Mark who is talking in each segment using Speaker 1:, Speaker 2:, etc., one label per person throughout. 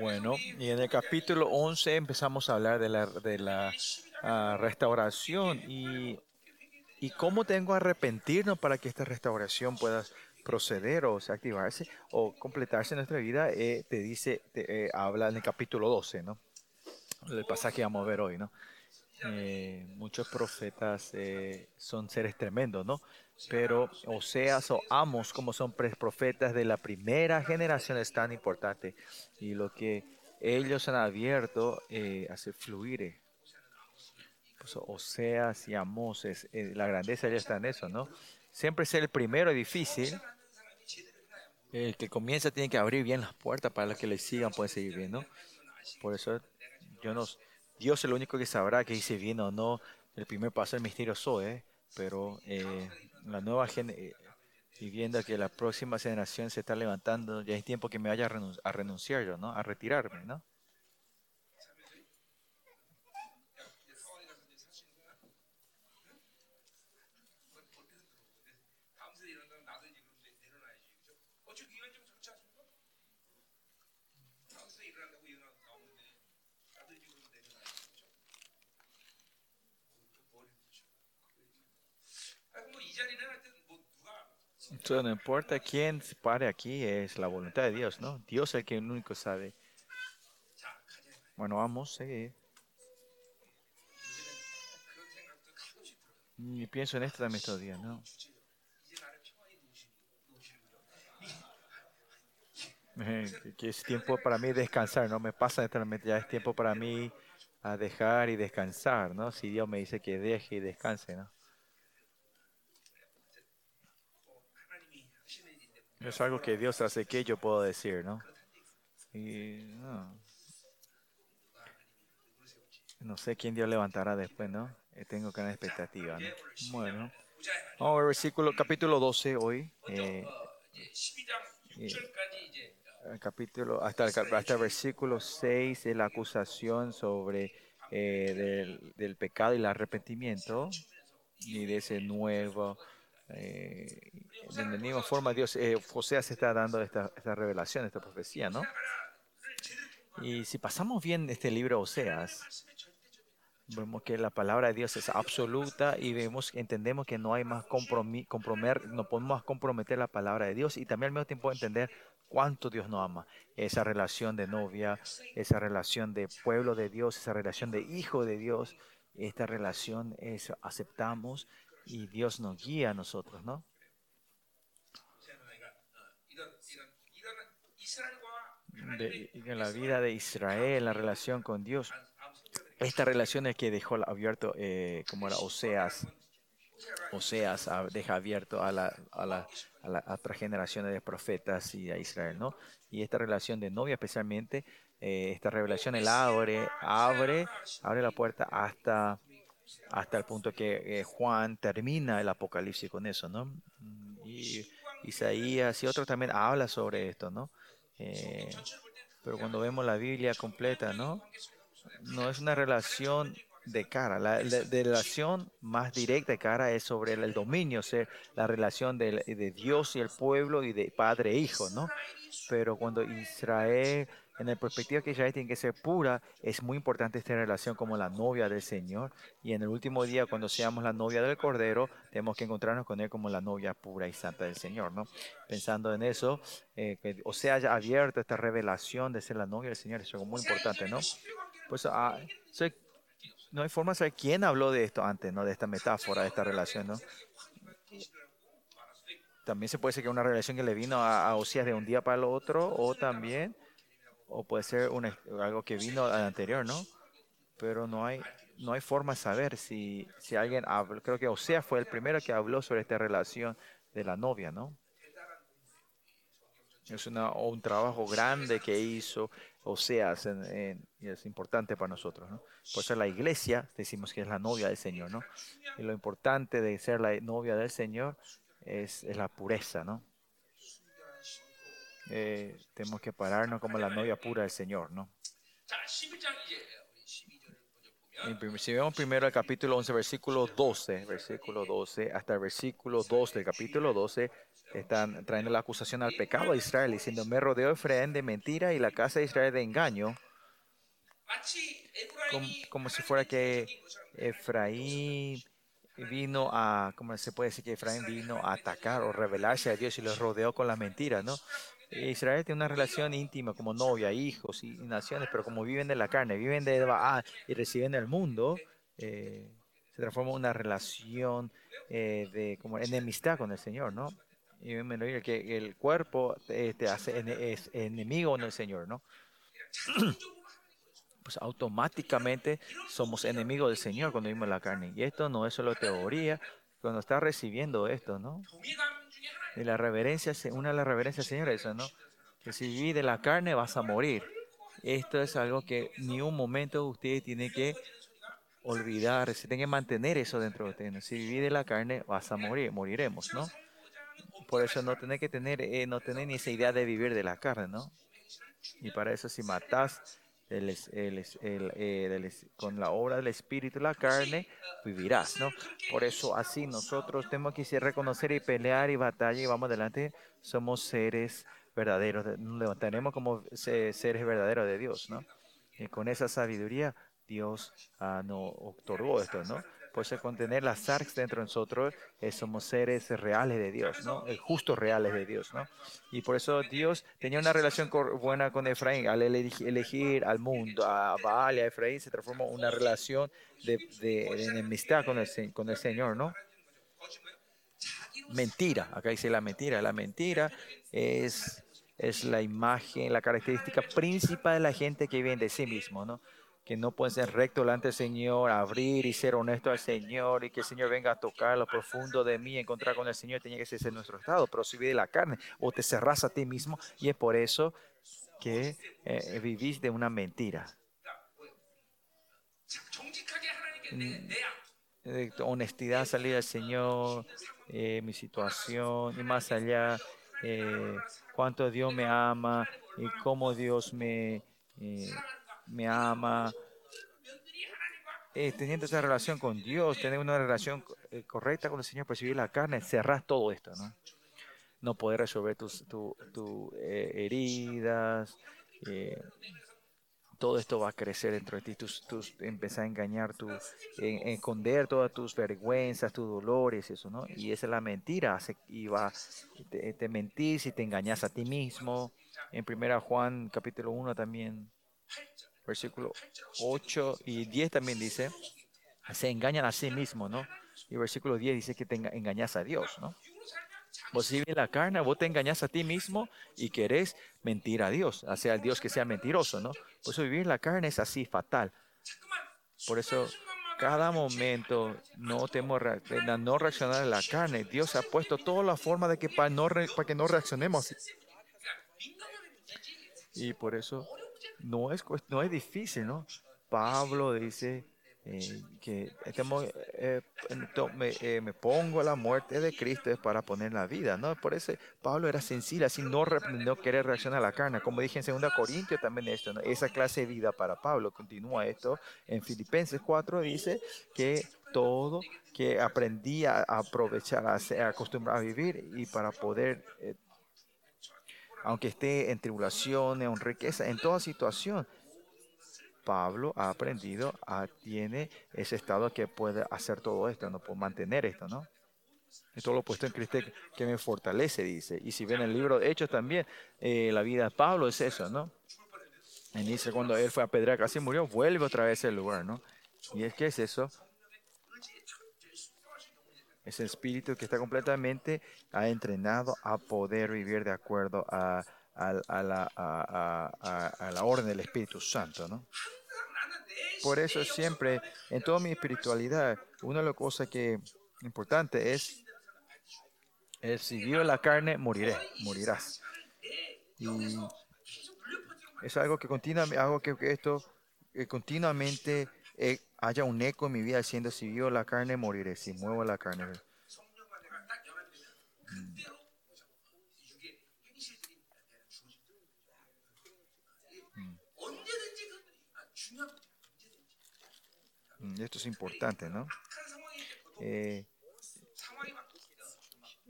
Speaker 1: Bueno, y en el capítulo 11 empezamos a hablar de la, de la ah, restauración y, y cómo tengo que arrepentirnos para que esta restauración pueda proceder o sea, activarse o completarse en nuestra vida. Eh, te dice, te, eh, habla en el capítulo 12, ¿no? El pasaje que vamos a ver hoy, ¿no? Eh, muchos profetas eh, son seres tremendos, ¿no? Pero Oseas o Amos, como son profetas de la primera generación, es tan importante. Y lo que ellos han abierto eh, hace fluir. Eh. Pues, Oseas y Amos, es, eh, la grandeza ya está en eso, ¿no? Siempre ser el primero es difícil. El que comienza tiene que abrir bien las puertas para los que le sigan pueden seguir bien, ¿no? Por eso yo no Dios es el único que sabrá que hice bien o no. El primer paso del misterio soy, ¿eh? pero eh, la nueva gente, y viendo que la próxima generación se está levantando, ya es tiempo que me vaya a, a renunciar yo, ¿no? A retirarme, ¿no? Entonces, no importa quién se pare aquí, es la voluntad de Dios, ¿no? Dios es el que único sabe. Bueno, vamos, eh. Y pienso en esto también estos días, ¿no? Que es tiempo para mí descansar, no me pasa eternamente, ya es tiempo para mí a dejar y descansar, ¿no? Si Dios me dice que deje y descanse, ¿no? Es algo que Dios hace que yo puedo decir, ¿no? Y no, no sé quién Dios levantará después, ¿no? Eh, tengo gran expectativa, ¿no? Bueno, vamos al versículo, capítulo 12 hoy. Eh, eh, el capítulo, hasta el, hasta el versículo 6 es la acusación sobre eh, del, del, pecado y el arrepentimiento y de ese nuevo eh, de la misma forma Dios, eh, José se está dando esta, esta, revelación, esta profecía, ¿no? Y si pasamos bien este libro Oseas, vemos que la palabra de Dios es absoluta y vemos, entendemos que no hay más comprometer, no podemos comprometer la palabra de Dios y también al mismo tiempo entender cuánto Dios nos ama. Esa relación de novia, esa relación de pueblo de Dios, esa relación de hijo de Dios, esta relación es aceptamos y Dios nos guía a nosotros, ¿no? De, en la vida de Israel, la relación con Dios, esta relación es que dejó abierto, eh, como era Oseas, Oseas deja abierto a la, a la, a la otra generaciones de profetas y a Israel, ¿no? Y esta relación de novia especialmente, eh, esta revelación, él abre, abre, abre la puerta hasta hasta el punto que eh, Juan termina el Apocalipsis con eso, ¿no? Y Isaías y otros también habla sobre esto, ¿no? Eh, pero cuando vemos la Biblia completa, ¿no? No es una relación de cara. La, relación más directa de cara es sobre el, dominio, o sea, la relación de, de, Dios y el pueblo y de padre e hijo, ¿no? Pero cuando Israel en la perspectiva que Israel tiene que ser pura, es muy importante esta relación como la novia del Señor. Y en el último día, cuando seamos la novia del Cordero, tenemos que encontrarnos con Él como la novia pura y santa del Señor, ¿no? Pensando en eso, eh, o sea haya abierto esta revelación de ser la novia del Señor, es algo muy importante, ¿no? Pues ah, no hay forma de saber quién habló de esto antes, ¿no? De esta metáfora, de esta relación, ¿no? También se puede ser que una relación que le vino a, a Osías de un día para el otro, o también o puede ser algo que vino al anterior, ¿no? Pero no hay, no hay forma de saber si, si alguien habló. Creo que Osea fue el primero que habló sobre esta relación de la novia, ¿no? Es una, un trabajo grande que hizo Oseas y es importante para nosotros, ¿no? Por ser la iglesia decimos que es la novia del Señor, ¿no? Y lo importante de ser la novia del Señor es, es la pureza, ¿no? Eh, tenemos que pararnos como la novia pura del Señor, ¿no? Si vemos primero el capítulo 11, versículo 12, versículo 12, hasta el versículo 2 del capítulo 12, están trayendo la acusación al pecado de Israel, diciendo, me rodeó Efraín de mentira y la casa de Israel de engaño, como, como si fuera que Efraín vino a, ¿cómo se puede decir que Efraín vino a atacar o rebelarse a Dios y los rodeó con las mentiras, ¿no? Israel tiene una relación íntima como novia, hijos y, naciones, pero como viven de la carne, viven de Baal y reciben el mundo, eh, se transforma en una relación eh, de como enemistad con el Señor, ¿no? Y me lo que el cuerpo te, hace es enemigo del Señor, ¿no? pues automáticamente somos enemigos del Señor cuando vivimos la carne. Y esto no es solo teoría, cuando estás recibiendo esto, ¿no? Y la reverencia, una de las reverencias, Señor, es eso, ¿no? Que si vive de la carne vas a morir. Esto es algo que ni un momento usted tiene que olvidar, se tiene que mantener eso dentro de usted. ¿no? Si vive de la carne vas a morir, moriremos, ¿no? Por eso no tiene que tener, eh, no tener ni esa idea de vivir de la carne, ¿no? Y para eso si el, el, con la obra del Espíritu y la carne, vivirás, ¿no? Por eso así nosotros tenemos que reconocer y pelear y batalla y vamos adelante, somos seres verdaderos, nos levantaremos como seres verdaderos de Dios, ¿no? Y con esa sabiduría Dios ah, nos otorgó esto, ¿no? Por eso contener las SARCs dentro de nosotros, eh, somos seres reales de Dios, ¿no? El justos reales de Dios, ¿no? Y por eso Dios tenía una relación buena con Efraín. Al elegir al mundo, a Baal y a Efraín, se transformó una relación de, de, enemistad con el, con el Señor, ¿no? Mentira, acá dice la mentira. La mentira es, es la imagen, la característica principal de la gente que vive de sí mismo, ¿no? Que no pueden ser recto delante del Señor, abrir y ser honesto al Señor y que el Señor venga a tocar lo profundo de mí, encontrar con el Señor, tenía que ser nuestro estado, pero si vive la carne o te cerras a ti mismo y es por eso que eh, vivís de una mentira. Mm, honestidad, salir al Señor, eh, mi situación y más allá, eh, cuánto Dios me ama y cómo Dios me me ama. Eh, teniendo esa relación con Dios, tener una relación eh, correcta con el Señor, percibir la carne, cerrar todo esto, ¿no? No poder resolver tus eh, heridas, todo esto va a crecer dentro de ti, tus, tus, empezar a engañar, tu, esconder todas tus vergüenzas, tus dolores, eso, ¿no? Y esa es la mentira, y va, te, te mentís y te engañas a ti mismo. En 1 Juan capítulo 1 también versículo 8 y 10 también dice, se engañan a sí mismos, ¿no? Y versículo 10 dice que te engañas a Dios, ¿no? Vos si la carne, vos te engañas a ti mismo y querés mentir a Dios, hacia el Dios que sea mentiroso, ¿no? Por eso vivir la carne es así, fatal. Por eso cada momento no tenemos no reaccionar a la carne. Dios ha puesto toda la forma de que para, no para que no reaccionemos. Y por eso no es, no es difícil, ¿no? Pablo dice eh, que eh, eh, me, pongo la muerte de Cristo es para poner la vida, ¿no? Por eso Pablo era sencillo, así no, no querer reaccionar a la carne. Como dije en 2 Corintios también esto, ¿no? esa clase de vida para Pablo. Continúa esto en Filipenses 4, dice que todo que aprendí a aprovechar, a, a acostumbrar a vivir y para poder aunque esté en tribulación, en riqueza, en toda situación. Pablo ha aprendido, tiene ese estado que puede hacer todo esto, no puede mantener esto, ¿no? Y todo lo puesto en Cristo que me fortalece, dice. Y si ven el libro de Hechos también, eh, la vida de Pablo es eso, ¿no? Y dice, cuando él fue a pedrar, casi murió, vuelve otra vez al lugar, ¿no? Y es que es eso, es el espíritu que está completamente ha entrenado a poder vivir de acuerdo a, la, orden del Espíritu Santo, ¿no? Por eso siempre, en toda mi espiritualidad, una de las cosas que importante es, es si vivo la carne, moriré, morirás. Es algo que continuamente, algo que, esto que continuamente eh, haya un eco en mi vida diciendo, si vivo la carne, moriré, si muevo la carne. Mm, Esto es importante, ¿no? Eh,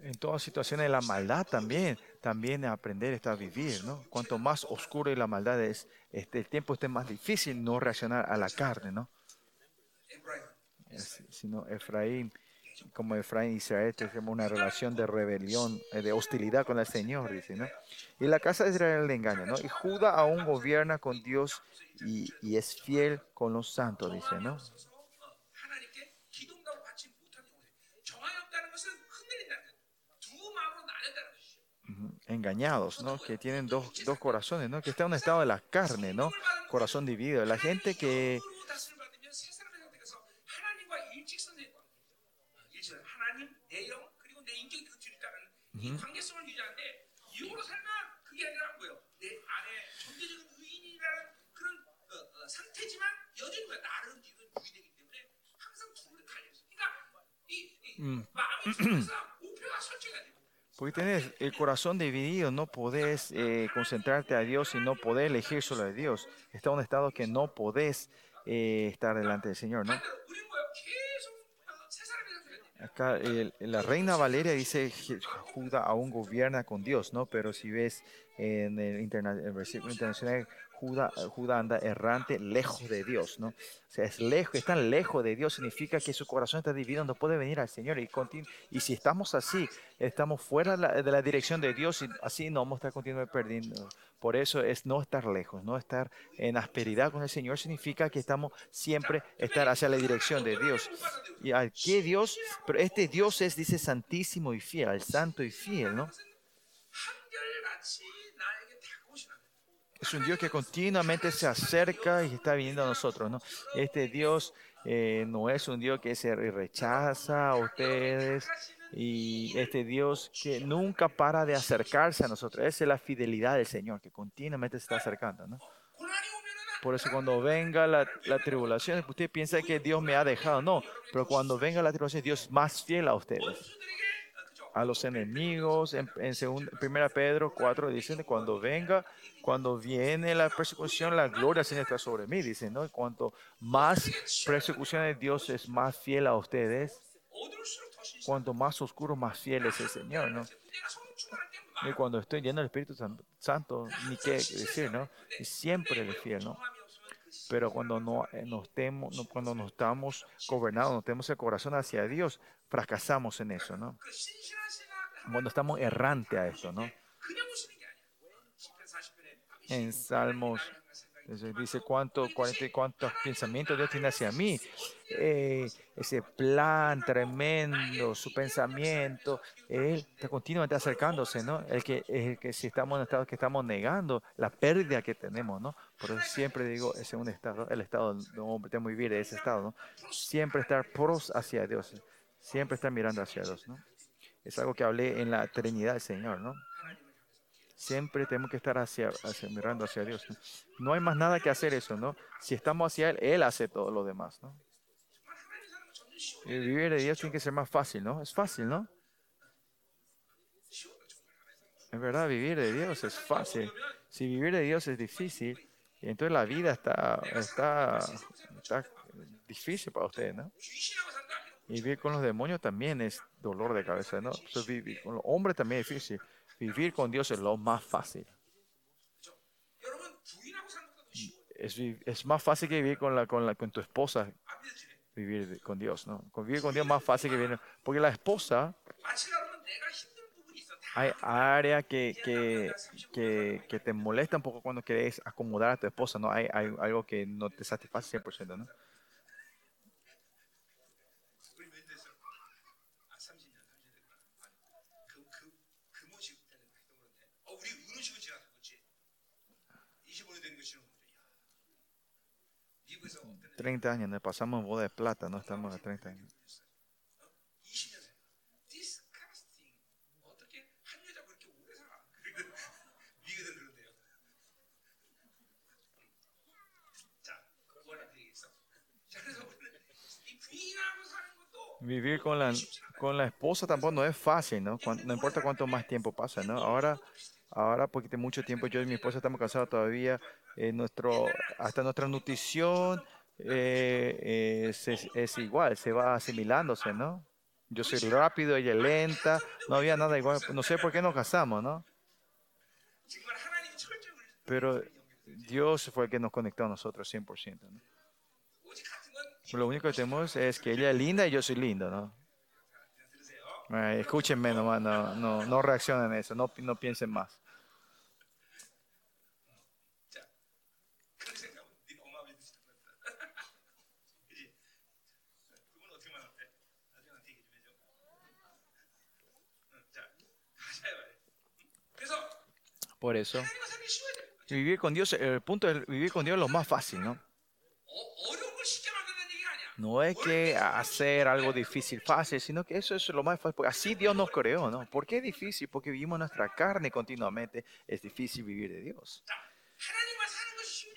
Speaker 1: en todas situaciones de la maldad también, también aprender está a vivir, ¿no? Cuanto más oscuro y la maldad es, este, el tiempo esté más difícil no reaccionar a la carne, ¿no? sino Efraín. Como Efraín y Israel, tenemos una relación de rebelión, eh, de hostilidad con el Señor, dice, ¿no? Y la casa de Israel le engaña, ¿no? Y Judá aún gobierna con Dios y, y es fiel con los santos, dice, ¿no? engañados, ¿no? Que tienen dos, dos, corazones, ¿no? Que está en un estado de la carne, ¿no? Corazón dividido. La gente que
Speaker 2: 이 관계성을 유지하는데 육으로 살면 그게 아니라 뭐예요? 내 안에 존재적인 의인이라는 그런 어, 어, 상태지만 여전히 뭐야? 나를 믿는 유인이기 때문에 항상 둘을 갈려 있어. 그러니까 이, 이 마음이 둘에서 목표가 설정해야 돼요.
Speaker 1: Porque tienes el corazón dividido, no podés eh, concentrarte a Dios y no podés elegir solo a Dios. Está en un estado que no podés eh, estar delante del Señor, ¿no? Acá el- la reina Valeria dice Judá aún gobierna con Dios, ¿no? Pero si ves en el, interna- el versículo internacional, Judá, Judá anda errante lejos de Dios, ¿no? O sea, es lejos, están lejos de Dios, significa que su corazón está dividido, no puede venir al Señor. Y, y si estamos así, estamos fuera de la, dirección de Dios y así no vamos a estar continuamente perdiendo. Por eso es no estar lejos, no estar en asperidad con el Señor, significa que estamos siempre estar hacia la dirección de Dios. ¿Y a qué Dios? Pero este Dios es, dice, santísimo y fiel, al santo y fiel, ¿no? es un Dios que continuamente se acerca y está viniendo a nosotros, ¿no? Este Dios eh, no es un Dios que se rechaza a ustedes y este Dios que nunca para de acercarse a nosotros. Esa es la fidelidad del Señor, que continuamente se está acercando. Por eso cuando venga la tribulación, usted piensa que Dios me ha dejado. No, pero cuando venga la tribulación, Dios es más fiel a ustedes a los enemigos. En, en segunda, primera Pedro 4 dice, cuando venga, cuando viene la persecución, la gloria se está sobre mí. Dice, ¿no? Cuanto más persecuciones Dios es más fiel a ustedes, cuanto más oscuro, más fiel es el Señor, ¿no? Y cuando estoy lleno del Espíritu Santo, ni qué decir, ¿no? Y siempre es fiel, ¿no? Pero cuando, no, eh, nos temos, cuando nos estamos gobernados, nos tenemos el corazón hacia Dios, fracasamos en eso, ¿no? Cuando estamos errante a esto, ¿no? En Salmos entonces dice cuánto, y cuántos pensamientos Dios tiene hacia mí. Eh, ese plan tremendo, su pensamiento, Él está continuamente acercándose, ¿no? El que, el que si estamos en un estado que estamos negando la pérdida que tenemos, ¿no? Por eso siempre digo, ese es un estado, el estado, no tenemos que vivir de ese estado, ¿no? Siempre estar pros hacia Dios, siempre estar mirando hacia Dios, ¿no? Es algo que hablé en la Trinidad del Señor, ¿no? Siempre tenemos que estar hacia, mirando hacia Dios. ¿no? hay más nada que hacer eso, ¿no? Si estamos hacia Él, Él hace todo lo demás, ¿no? Y vivir de Dios tiene que ser más fácil, ¿no? Es fácil, ¿no? Es verdad, vivir de Dios es fácil. Si vivir de Dios es difícil, entonces la vida está, está, difícil para ustedes, ¿no? Y vivir con los demonios también es dolor de cabeza, ¿no? Vivir con los hombres también es difícil vivir con Dios es lo más fácil. Es, es más fácil que vivir con, la, con, la, con tu esposa, vivir con Dios, ¿no? Vivir con Dios es más fácil que vivir. Porque la esposa, hay áreas que, que, que, te molesta un poco cuando quieres acomodar a tu esposa, ¿no? Hay, hay algo que no te satisface 100%, ¿no?
Speaker 2: 30
Speaker 1: años, nos pasamos en boda de plata, no estamos a 30 años. Vivir con la, con la esposa tampoco no es fácil, ¿no? No importa cuánto más tiempo pasa, ¿no? Ahora, ahora porque tengo mucho tiempo yo y mi esposa estamos casados todavía, eh, nuestro, hasta nuestra nutrición, eh, eh, es, igual, se va asimilándose, ¿no? Yo soy rápido, ella lenta, no había nada igual, no sé por qué nos casamos, ¿no? Pero Dios fue el que nos conectó a nosotros 100%, ¿no? Lo único que tenemos es que ella es linda y yo soy lindo, ¿no? Eh, escúchenme nomás, no, no, no reaccionen a eso, no, no piensen más. Por eso, vivir con Dios, el punto es vivir con Dios es lo más fácil, ¿no? No es que hacer algo difícil, fácil, sino que eso es lo más fácil. Así Dios nos creó, ¿no? ¿Por qué es difícil? Porque vivimos nuestra carne continuamente. Es difícil vivir de Dios.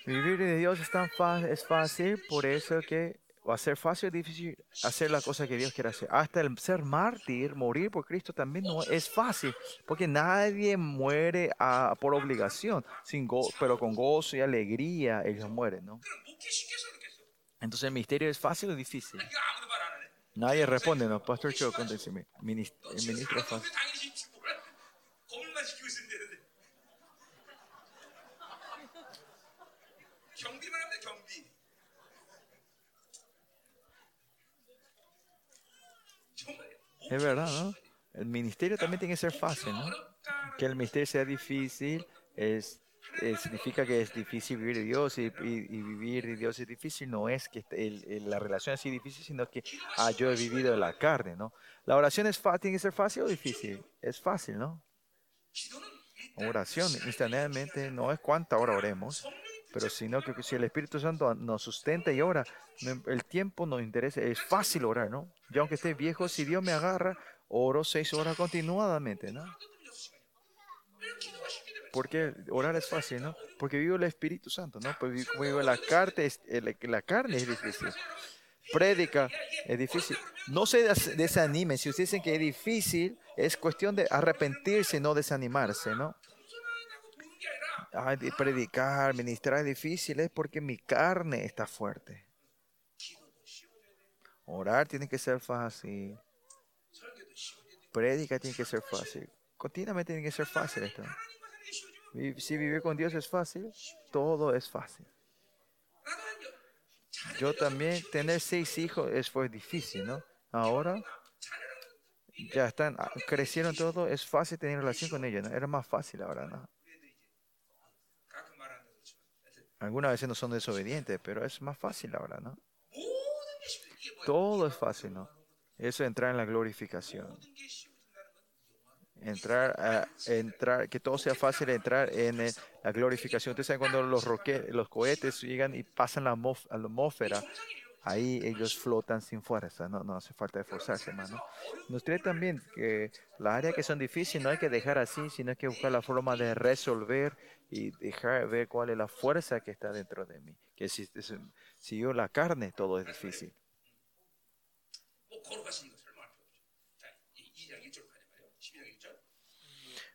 Speaker 1: Vivir de Dios es tan fácil, es fácil, por eso que o hacer fácil o difícil hacer la cosa que Dios quiere hacer. Hasta el ser mártir, morir por Cristo también no es fácil, porque nadie muere a, por obligación, sin go, pero con gozo y alegría ellos mueren, ¿no? Entonces el misterio es fácil o difícil. Nadie responde, ¿no? Pastor Cho, conténteme.
Speaker 2: Ministro,
Speaker 1: el ministro es fácil. Es verdad, ¿no? El ministerio también tiene que ser fácil, ¿no? Que el ministerio sea difícil es, eh, significa que es difícil vivir de Dios y, vivir de Dios es difícil. No es que la relación así difícil, sino que ah, yo he vivido de la carne, ¿no? La oración es fácil, tiene que ser fácil o difícil. Es fácil, ¿no? Oración instantáneamente no es cuánta hora oremos, pero sino que si el Espíritu Santo nos sustenta y ora, em, el tiempo nos interesa, es fácil orar, ¿no? Yo aunque esté viejo, si Dios me agarra, oro seis horas continuadamente, ¿no? Porque orar es fácil, ¿no? Porque vivo el Espíritu Santo, ¿no? Porque vivo la carne, es, la carne es difícil. Prédica es difícil. No se desanimen. Si ustedes dicen que es difícil, es cuestión de arrepentirse, no desanimarse, ¿no? Ay, predicar, ministrar es difícil, es porque mi carne está fuerte. Orar tiene que ser fácil. Predica tiene que ser fácil. Continuamente tiene que ser fácil esto. Si vivir con Dios es fácil, todo es fácil. Yo también, tener seis hijos fue difícil, ¿no? Ahora ya están, ah, crecieron todo, es fácil tener relación con ellos, ¿no? Era más fácil ahora, ¿no? Algunas veces no son desobedientes, pero es más fácil ahora, ¿no? Todo es fácil, ¿no? Eso es entrar en la glorificación. Entrar, a, entrar, que todo sea fácil entrar en el, la glorificación. Ustedes saben cuando los, roque, los cohetes llegan y pasan la mof, a la atmósfera, ahí ellos flotan sin fuerza, no, no hace falta esforzarse, hermano. Nos trae también que las áreas que son difíciles no hay que dejar así, sino hay que buscar la forma de resolver y dejar ver cuál es la fuerza que está dentro de mí. Que si, yo la carne, todo es difícil.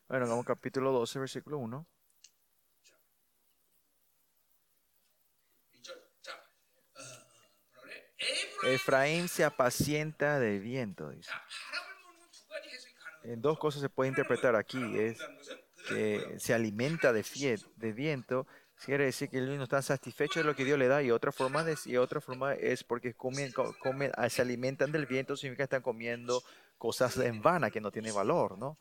Speaker 1: Bueno, vamos capítulo 12, versículo 1. Efraín se apacienta del viento, dice. En dos cosas se puede interpretar aquí. Es, que se alimenta de, fie- de viento. Quiere decir que él no está satisfecho de lo que Dios le da. Y otra forma, de, y otra forma es porque comen, co- comen, ah, se alimentan del viento, significa que están comiendo cosas en vana que no tienen valor, ¿no?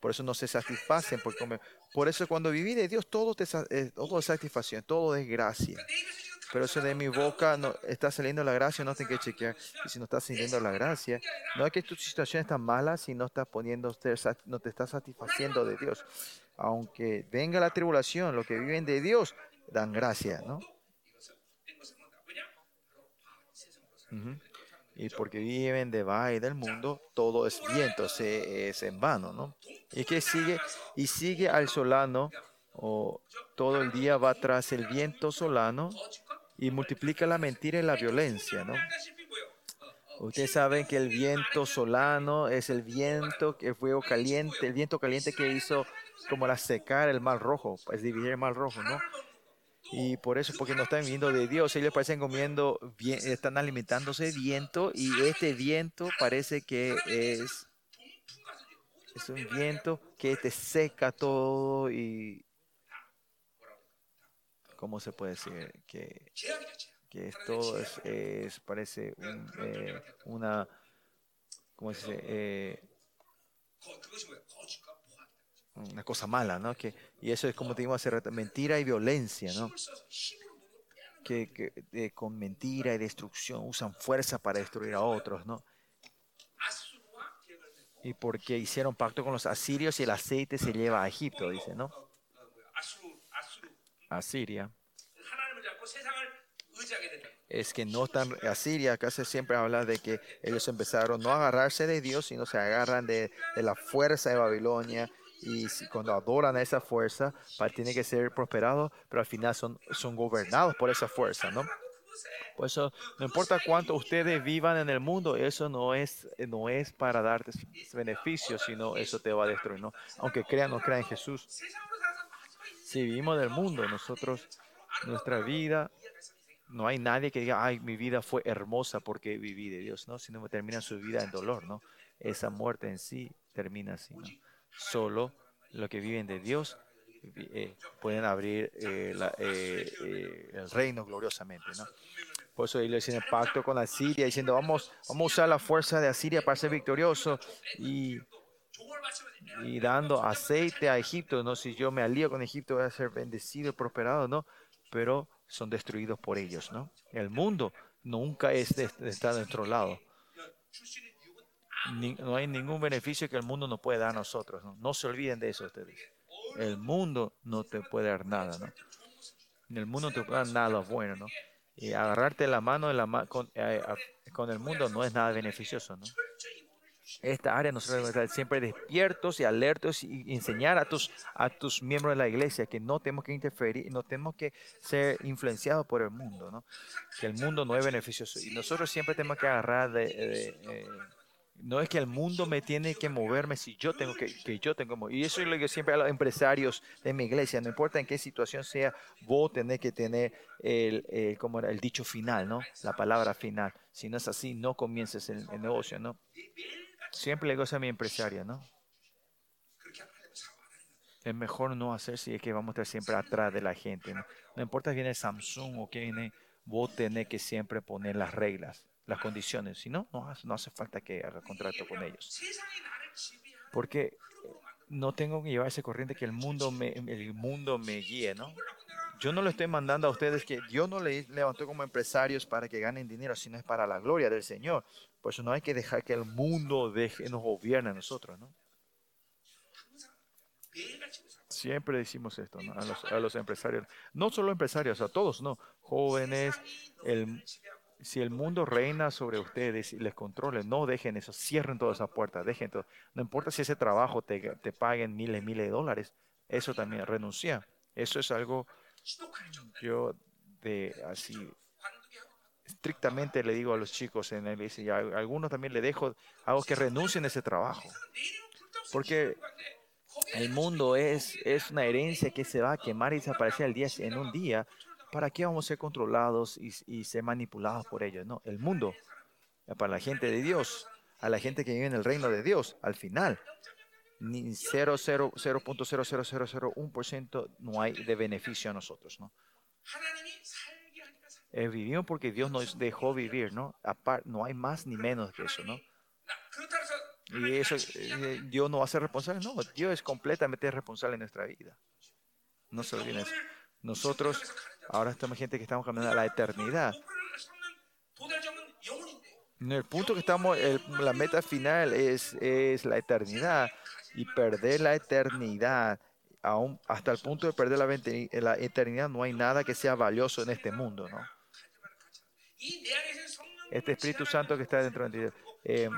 Speaker 1: Por eso no se satisfacen. Por, comer. por eso cuando viví de Dios, todo, te, eh, todo es satisfacción, todo es gracia pero eso de mi boca no, está saliendo la gracia, no tengo que chequear. Y si no está saliendo la gracia, no es que tu situación está mala, si no estás poniendo, no te estás satisfaciendo de Dios. Aunque venga la tribulación, los que viven de Dios dan gracia, ¿no?
Speaker 2: Uh
Speaker 1: -huh. Y porque viven de y del mundo, todo es viento, es en vano, ¿no? Y que sigue, y sigue al solano, o todo el día va tras el viento solano, y multiplica la mentira y la violencia, ¿no? Ustedes saben que el viento solano es el viento, el fuego caliente, el viento caliente que hizo como la secar el mar rojo, es dividir el mar rojo, ¿no? Y por eso, porque no están viniendo de Dios, ellos parecen comiendo, están alimentándose de viento y este viento parece que es, es un viento que te seca todo y ¿cómo se puede decir? Que, que esto es, parece un, eh, una, ¿cómo se eh, una cosa mala, ¿no? Que, y eso es como te digo hace rato, mentira y violencia, ¿no? Que, eh, con mentira y destrucción usan fuerza para destruir a otros, ¿no? Y porque hicieron pacto con los asirios y el aceite se lleva a Egipto, dice, ¿no? Asiria es que no están, Asiria casi siempre habla de que ellos empezaron no a agarrarse de Dios, sino se agarran de, de la fuerza de Babilonia y si, cuando adoran a esa fuerza, tienen que ser prosperados, pero al final son, son gobernados por esa fuerza, ¿no? Por eso, no importa cuánto ustedes vivan en el mundo, eso no es, no es para darte beneficios, sino eso te va a destruir, ¿no? Aunque crean o no crean en Jesús, si vivimos del mundo, nosotros, nuestra vida, no hay nadie que diga, ay, mi vida fue hermosa porque viví de Dios, ¿no? Sino termina su vida en dolor, ¿no? Esa muerte en sí termina así, ¿no? Solo los que viven de Dios eh, pueden abrir eh, la, eh, eh, el reino gloriosamente, ¿no? Por eso ellos hacen el pacto con Asiria, diciendo, vamos, vamos a usar la fuerza de Asiria para ser victorioso. Y y dando aceite a Egipto, no si yo me alío con Egipto voy a ser bendecido, y prosperado, no, pero son destruidos por ellos, ¿no? El mundo nunca es de, está de nuestro lado. Ni, no hay ningún beneficio que el mundo nos puede dar a nosotros, ¿no? No se olviden de eso ustedes. El mundo no te puede dar nada, ¿no? El mundo no te puede dar nada bueno, ¿no? Y agarrarte la mano de la ma con, eh, con el mundo no es nada beneficioso, ¿no? esta área nosotros estar siempre despiertos y alertos y enseñar a tus, a tus miembros de la iglesia que no tenemos que interferir, y no tenemos que ser influenciados por el mundo, ¿no? que el mundo no es beneficioso. Y nosotros siempre tenemos que agarrar de... Eh, no es que el mundo me tiene que moverme si yo tengo que, que yo tengo y eso es lo que siempre a los empresarios de mi iglesia no importa en qué situación sea vos tenés que tener el, como era el dicho final no la palabra final. Si no es así no comiences el, el negocio no Siempre le digo a mi empresaria, ¿no? Es mejor no hacer si es que vamos a estar siempre atrás de la gente. No, no importa si viene Samsung o que viene, vos tenés que siempre poner las reglas, las condiciones. Si no, no, hace falta que haga contrato con ellos. Porque no tengo que llevar esa corriente que el mundo me, el mundo me guíe, ¿no? Yo no le estoy mandando a ustedes que Dios no les levantó como empresarios para que ganen dinero, sino es para la gloria del Señor. Por eso no hay que dejar que el mundo deje, nos gobierne a nosotros, ¿no? Siempre decimos esto ¿no? a, los, a, los, empresarios. No solo empresarios, a todos, no. Jóvenes, el, si el mundo reina sobre ustedes y les controle, no dejen eso, cierren todas esas puertas, dejen todo. No importa si ese trabajo te, te paguen miles, miles de dólares, eso también renuncia. Eso es algo yo de así estrictamente le digo a los chicos en la iglesia y a algunos también le dejo, hago que renuncien a ese trabajo. Porque el mundo es, es una herencia que se va a quemar y desaparecer al día, en un día. ¿Para qué vamos a ser controlados y, y ser manipulados por ellos? No, el mundo, para la gente de Dios, a la gente que vive en el reino de Dios, al final ni 0.00001% no hay de beneficio a nosotros, ¿no? Eh, vivimos porque Dios nos dejó vivir, ¿no? Aparte, no hay más ni menos que eso, ¿no? Y eso, eh, Dios no va a ser responsable, no, Dios es completamente responsable en nuestra vida. No se olviden eso. Nosotros ahora estamos gente que estamos caminando a la eternidad. El punto que estamos, el, la meta final es, es la eternidad y perder la eternidad, hasta el punto de perder eh, la, eternidad, no hay nada que sea valioso en este mundo, ¿no? Este Espíritu Santo que está dentro de ti, eh,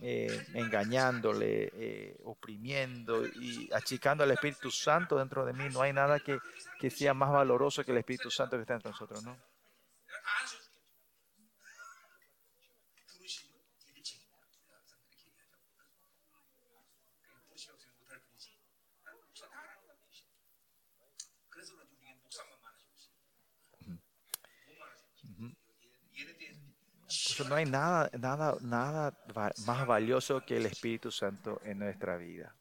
Speaker 1: eh, engañándole, oprimiendo y achicando al Espíritu Santo dentro de mí, no hay nada que, que sea más valoroso que el Espíritu Santo que está dentro de nosotros, ¿no? no hay nada, nada, nada más valioso que el Espíritu Santo en nuestra vida.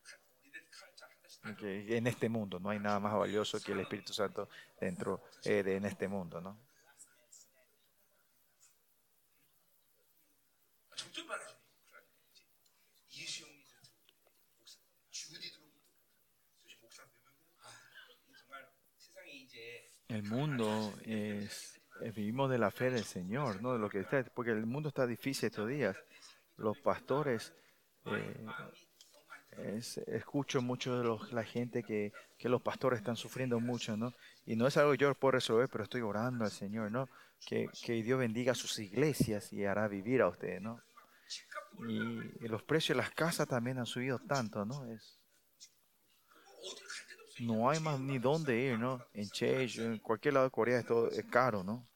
Speaker 1: En este mundo, no hay nada más valioso que el Espíritu Santo dentro eh, de este mundo, ¿no? El mundo es eh, vivimos de la fe del Señor, no de lo que está, porque el mundo está difícil estos días. Los pastores, eh, escucho mucho de los, la gente que, que, los pastores están sufriendo mucho, ¿no? Y no es algo que yo puedo resolver, pero estoy orando al Señor, ¿no? Que, que Dios bendiga a sus iglesias y hará vivir a ustedes, ¿no? Y, los precios de las casas también han subido tanto, ¿no? Es, no hay más ni dónde ir, ¿no? En Chase, en cualquier lado de Corea, esto es caro, ¿no?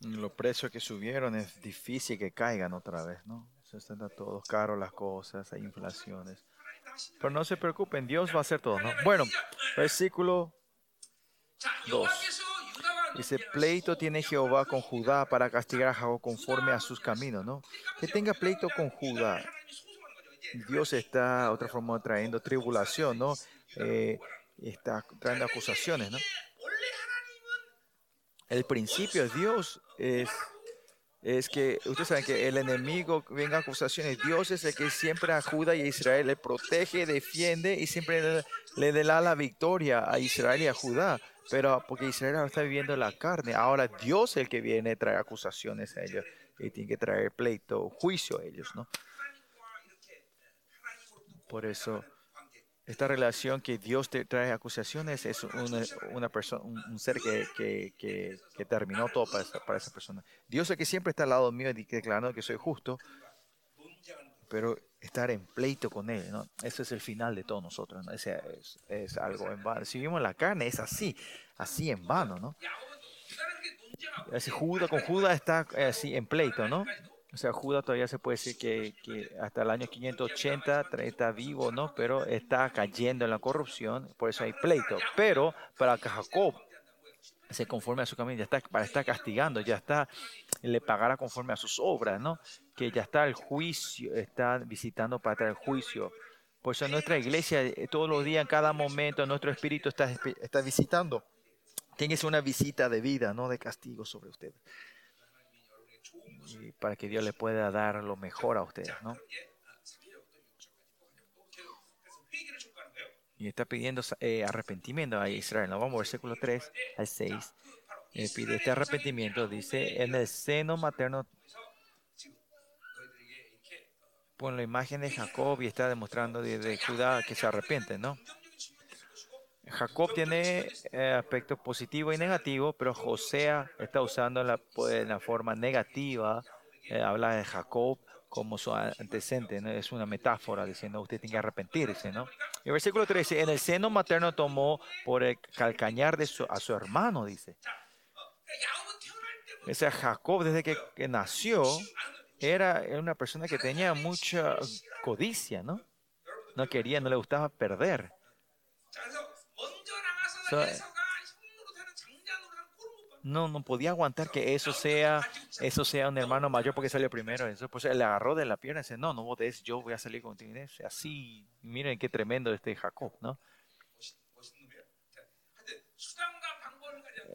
Speaker 1: Los precios que subieron es difícil que caigan otra vez, ¿no? Se están todos caros las cosas, hay inflaciones. Pero no se preocupen, Dios va a hacer todo, ¿no? Bueno, versículo
Speaker 2: 2.
Speaker 1: Ese pleito tiene Jehová con Judá para castigar a Jacob conforme a sus caminos, ¿no? Que tenga pleito con Judá. Dios está, otra forma, trayendo tribulación, ¿no? Eh, está trayendo acusaciones, ¿no? El principio de Dios es es que ustedes saben que el enemigo venga acusaciones. Dios es el que siempre ajuda a Israel, le protege, defiende y siempre le, da la victoria a Israel y a Judá. Pero porque Israel ahora está viviendo la carne, ahora Dios es el que viene trae acusaciones a ellos y tiene que traer pleito, o juicio a ellos, ¿no? Por eso esta relación que Dios te trae acusaciones es una, una persona, un, ser que, que, que, terminó todo para esa, para esa, persona. Dios es que siempre está al lado mío declarando que soy justo, pero estar en pleito con Él, ¿no? Ese es el final de todos nosotros, ¿no? Ese es, es, algo en vano. Si vivimos la carne, es así, así en vano, ¿no? Ese Judas con Judas está eh, así en pleito, ¿no? O sea, Judá todavía se puede decir que, que hasta el año 580 tra- está vivo, ¿no? Pero está cayendo en la corrupción, por eso hay pleito. Pero para que Jacob se conforme a su camino, ya está, para estar castigando, ya está, le pagará conforme a sus obras, ¿no? Que ya está el juicio, está visitando para traer juicio. Por eso nuestra iglesia, eh, todos los días, en cada momento, nuestro espíritu está, está visitando. Tiene que ser una visita de vida, no de castigo sobre ustedes para que Dios le pueda dar lo mejor a ustedes, ¿no? Y está pidiendo eh, arrepentimiento a Israel. Nos vamos al versículo 3 al 6. Pide este arrepentimiento. Dice, en el seno materno pon la imagen de Jacob y está demostrando de, de Judá que se arrepiente, ¿no? Jacob tiene eh, aspecto positivo y negativo, pero José está usando la, pues, la forma negativa. Eh, habla de Jacob como su antecedente, ¿no? es una metáfora diciendo usted tiene que arrepentirse. ¿no? Y versículo 13, en el seno materno tomó por el calcañar de su, a su hermano, dice. O sea, Jacob desde que, que nació era, era una persona que tenía mucha codicia, ¿no? No quería, no le gustaba perder. So,
Speaker 2: eh,
Speaker 1: no, no podía aguantar que eso sea, eso sea un hermano mayor porque salió primero. Eso, pues le agarró de la pierna y dice, no, no votes, yo voy a salir contigo. Así, miren qué tremendo este Jacob, ¿no?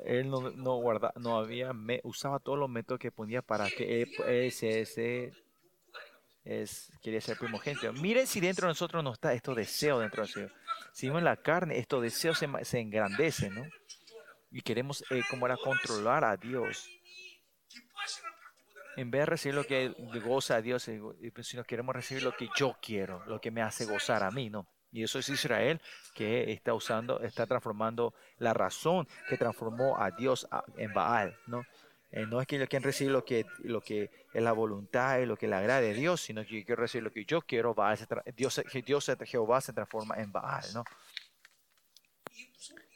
Speaker 1: Él no, no, guarda, no había, me, usaba todos los métodos que ponía para que ese, ese, es, quería ser primogénito. Miren si dentro de nosotros no está esto deseo dentro de nosotros sino en la carne, estos deseos se, se engrandecen, ¿no? Y queremos, eh, como era, controlar a Dios. En vez de recibir lo que goza a Dios, eh, eh, pues, sino queremos recibir lo que yo quiero, lo que me hace gozar a mí, ¿no? Y eso es Israel que está usando, está transformando la razón que transformó a Dios en Baal, ¿no? Eh, no es que yo quiera recibir lo que, lo que es la voluntad y lo que le agrade a Dios, sino que yo quiero recibir lo que yo quiero. Baal se Dios, Dios, Jehová se transforma en Baal, ¿no?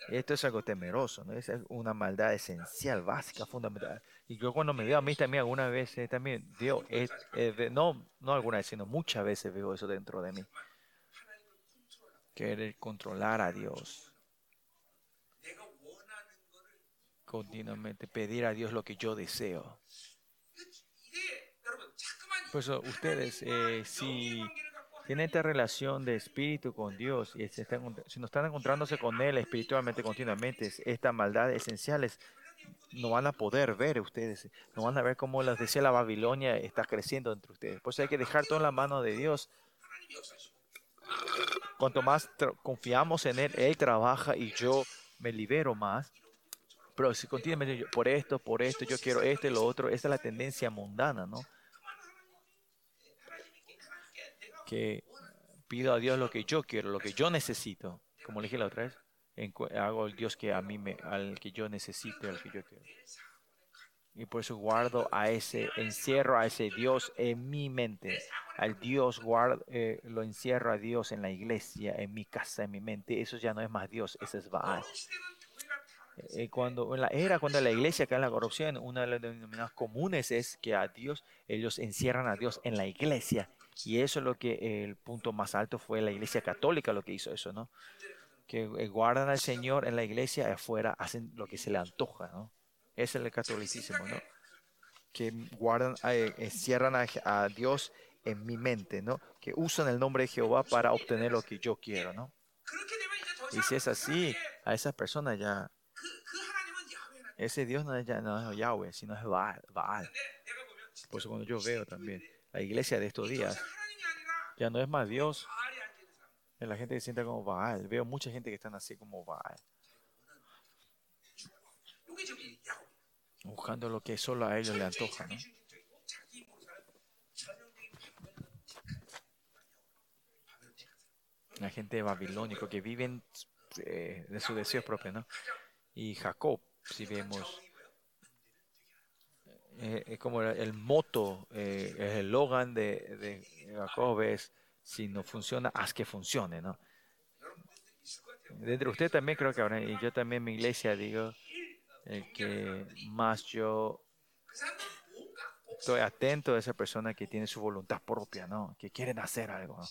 Speaker 1: Esto es algo temeroso, ¿no? Es una maldad esencial, básica, fundamental. Y yo cuando me veo a mí también algunas veces, eh, también, Dios, es, eh, eh, no, no algunas veces, sino muchas veces veo eso dentro de mí. Querer controlar a Dios. continuamente pedir a Dios lo que yo deseo. Por eso ustedes, eh, si tienen esta relación de espíritu con Dios y se están, si no están encontrándose con Él espiritualmente continuamente, estas maldades esenciales no van a poder ver ustedes, no van a ver cómo les decía la Babilonia está creciendo entre ustedes. Por eso hay que dejar todo en la mano de Dios. Cuanto más confiamos en Él, Él trabaja y yo me libero más. Pero si continuamente por esto, por esto, yo quiero esto y lo otro, esa es la tendencia mundana, ¿no? Que pido a Dios lo que yo quiero, lo que yo necesito. Como le dije la otra vez, encu- hago al Dios que a mí me, al que yo necesite, al que yo quiero. Y por eso guardo a ese, encierro a ese Dios en mi mente. Al Dios guardo, eh, lo encierro a Dios en la iglesia, en mi casa, en mi mente. Eso ya no es más Dios, ese es Baal eh, cuando en la era, cuando la iglesia cae en la corrupción, una de las denominadas comunes es que a Dios, ellos encierran a Dios en la iglesia. Y eso es lo que eh, el punto más alto fue la iglesia católica lo que hizo eso, ¿no? Que eh, guardan al Señor en la iglesia, afuera hacen lo que se le antoja, ¿no? Ese es el catolicismo, ¿no? Que guardan, eh, encierran a, a Dios en mi mente, ¿no? Que usan el nombre de Jehová para obtener lo que yo quiero, ¿no? Y si es así, a esas personas ya ese Dios no es, no es Yahweh, sino es Baal, Por eso cuando yo veo también la iglesia de estos días, ya no es más Dios. La gente se sienta como Baal. Veo mucha gente que están así como Baal. Buscando lo que solo a ellos le antoja. ¿no? La gente babilónica que viven eh, de sus deseos propios, ¿no? Y Jacob si vemos, eh, eh, es como el, moto, eh, el eslogan de, de Jacob es, si no funciona, haz que funcione, ¿no? Dentro de usted también creo que ahora, y yo también en mi iglesia digo eh, que más yo estoy atento a esa persona que tiene su voluntad propia, ¿no? Que quieren hacer algo, ¿no?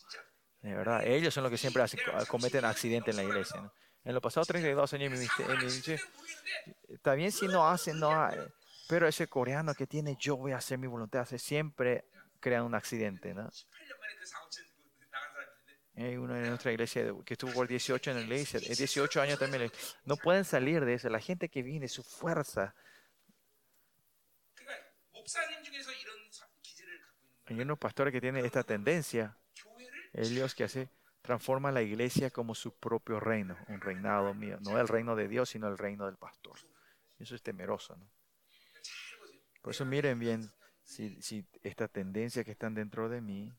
Speaker 1: De verdad, ellos son los que siempre hacen, cometen accidentes en la iglesia, ¿no? En los pasados 32 años en mi, en mi, también si no hacen, no hay. Pero ese coreano que tiene, yo voy a hacer mi voluntad, hace siempre crean un accidente. ¿no? Hay uno en nuestra iglesia que estuvo por 18 en la iglesia, 18 años también. No pueden salir de eso. La gente que viene, su fuerza. Hay unos pastores que tienen esta tendencia. Ellos que hace transforma la iglesia como su propio reino, un reinado mío, no el reino de Dios, sino el reino del pastor. Eso es temeroso, ¿no? Por eso miren bien si, si esta tendencia que están dentro de mí,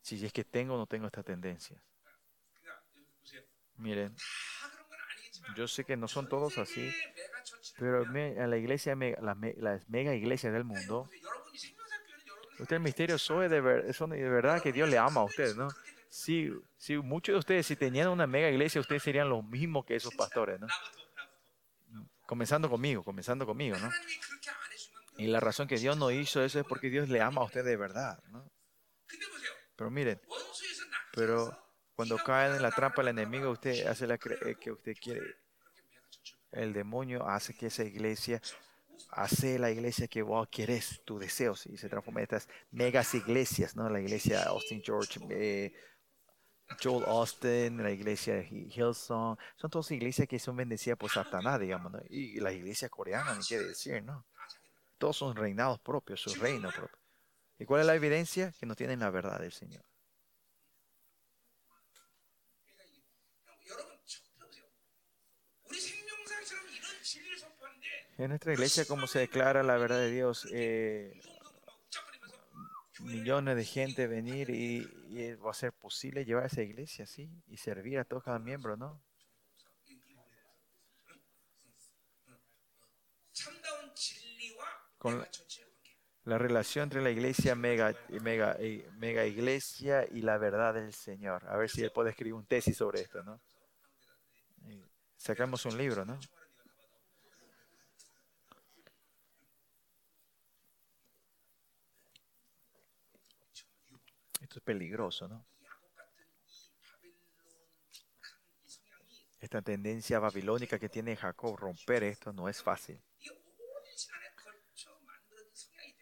Speaker 1: si es que tengo o no tengo
Speaker 2: estas tendencias.
Speaker 1: Miren, yo sé que no son todos así, pero a la iglesia, me, las, mega iglesias del mundo, usted el misterio soy de ver, de verdad que Dios le ama a usted, ¿no? Si, si muchos de ustedes, si tenían una mega iglesia, ustedes serían los mismos que esos pastores, ¿no? Comenzando conmigo, comenzando conmigo, ¿no? Y la razón que Dios no hizo eso es porque Dios le ama a usted de verdad, ¿no? Pero miren, pero cuando caen en la trampa del enemigo, usted hace la eh, que usted quiere. El demonio hace que esa iglesia hace la iglesia que vos wow, querés, tus deseos, y se transforma en estas megas iglesias, ¿no? La iglesia Austin George, eh, Joel Austin, la iglesia de Hillsong, son todas iglesias que son bendecidas por Satanás, digamos, ¿no? y las iglesias coreanas, ni quiere decir, ¿no? Todos son reinados propios, su reino propio. ¿Y cuál es la evidencia? Que no tienen la verdad del Señor. En nuestra iglesia, como se declara la verdad de Dios, eh, millones de gente venir y, va a ser posible llevar a esa iglesia, así Y servir a todos cada miembro, ¿no? Con la, relación entre la iglesia mega, mega, mega iglesia y la verdad del Señor. A ver si él puede escribir un tesis sobre esto, ¿no? Sacamos un libro, ¿no? Esto es peligroso, ¿no? Esta tendencia babilónica que tiene Jacob, romper esto no es fácil.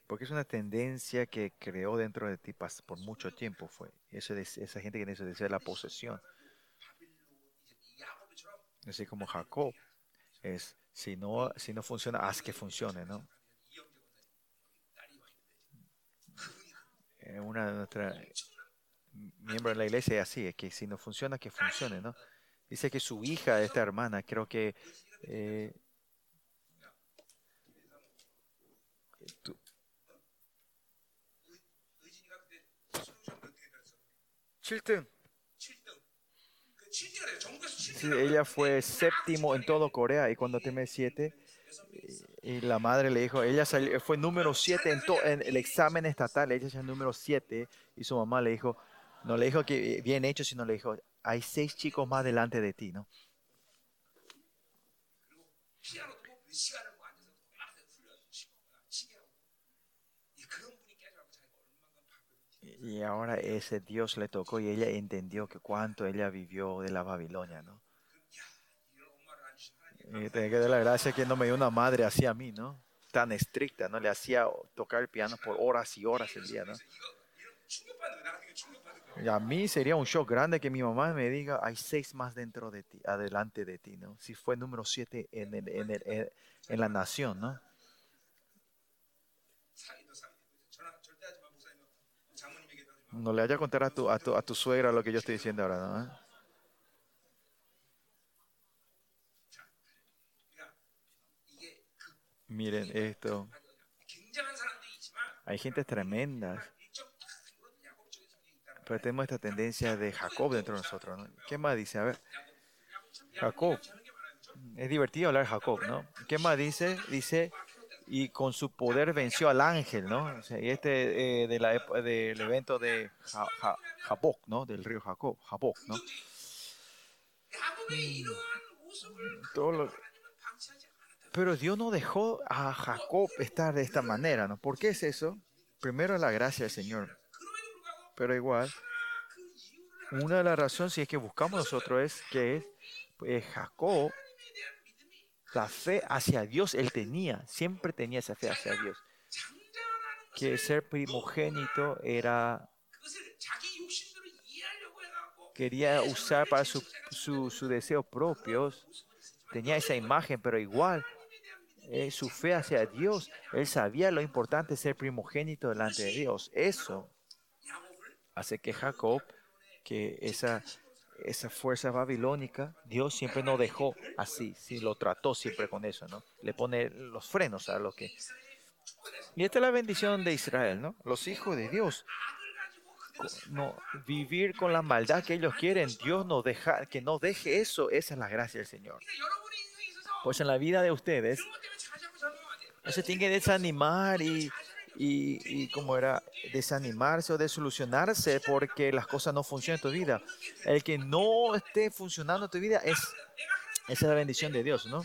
Speaker 1: Porque es una tendencia que creó dentro de ti por mucho tiempo. fue eso es, Esa gente que necesita la posesión. Así como Jacob es, si no, si no funciona, haz que funcione, ¿no? Eh, una de nuestras miembros de la iglesia es así, es que si no funciona, que funcione, ¿no? Dice que su hija, esta hermana, creo que eh,
Speaker 2: tú,
Speaker 1: Sí, ella fue séptimo en todo Corea y cuando terminé siete, eh, y la madre le dijo, ella salió, fue número 7 en, en, el examen estatal, ella es número 7 y su mamá le dijo, no le dijo que bien hecho, sino le dijo, hay seis chicos más delante de ti, ¿no? Y ahora ese Dios le tocó y ella entendió que cuánto ella vivió de la Babilonia, ¿no? Y tenía que dar la gracia que no me dio una madre así a mí, ¿no? Tan estricta, ¿no? Le hacía tocar el piano por horas y horas el día, ¿no? Y a mí sería un shock grande que mi mamá me diga, hay seis más dentro de ti, adelante de ti, ¿no? Si fue número siete en, el, en, el, en, la nación, ¿no? No le vayas a contar a tu, a tu, a tu suegra lo que yo estoy diciendo ahora, ¿no? Miren esto. Hay gentes tremendas. Pero tenemos esta tendencia de Jacob dentro de nosotros. ¿no? ¿Qué más dice? A ver. Jacob. Es divertido hablar de Jacob, ¿no? ¿Qué más dice? Dice, y con su poder venció al ángel, ¿no? Y este eh, de la, del evento de ja, ¿no? Del río Jacob, Jaboc, ¿no? Todo lo, pero Dios no dejó a Jacob estar de esta manera, ¿no? ¿Por qué es eso? Primero la gracia del Señor. Pero igual, una de las razones, es que buscamos nosotros, es que es, Jacob, la fe hacia Dios, él tenía, siempre tenía esa fe hacia Dios. Que ser primogénito era quería usar para sus su, su deseos propios. Tenía esa imagen, pero igual eh, su fe hacia Dios. Él sabía lo importante ser primogénito delante de Dios. Eso hace que Jacob, que esa, esa fuerza babilónica, Dios siempre no dejó así, si lo trató siempre con eso, ¿no? Le pone los frenos a lo que... Y esta es la bendición de Israel, ¿no? Los hijos de Dios. No, vivir con la maldad que ellos quieren, Dios no deja, que no deje eso, esa es la gracia del Señor. Pues en la vida de ustedes, no se tiene que desanimar y, y, y como era desanimarse o desolucionarse porque las cosas no funcionan en tu vida. El que no esté funcionando en tu vida es, esa es la bendición de Dios, ¿no?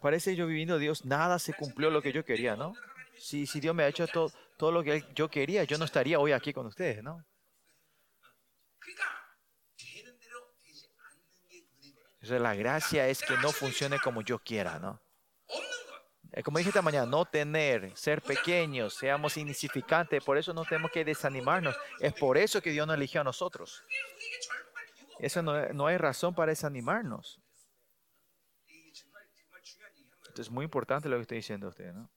Speaker 1: Parece yo viviendo Dios, nada se cumplió lo que yo quería, ¿no? Si, si Dios me ha hecho todo, todo lo que yo quería, yo no estaría hoy aquí con ustedes, ¿no? La gracia es que no funcione como yo quiera, ¿no? Eh, como dije esta mañana, no tener, ser pequeños, seamos insignificantes, por eso no tenemos que desanimarnos. Es por eso que Dios nos eligió a nosotros. Eso no, no hay razón para desanimarnos. Entonces, es muy importante lo que estoy diciendo a usted, ¿no?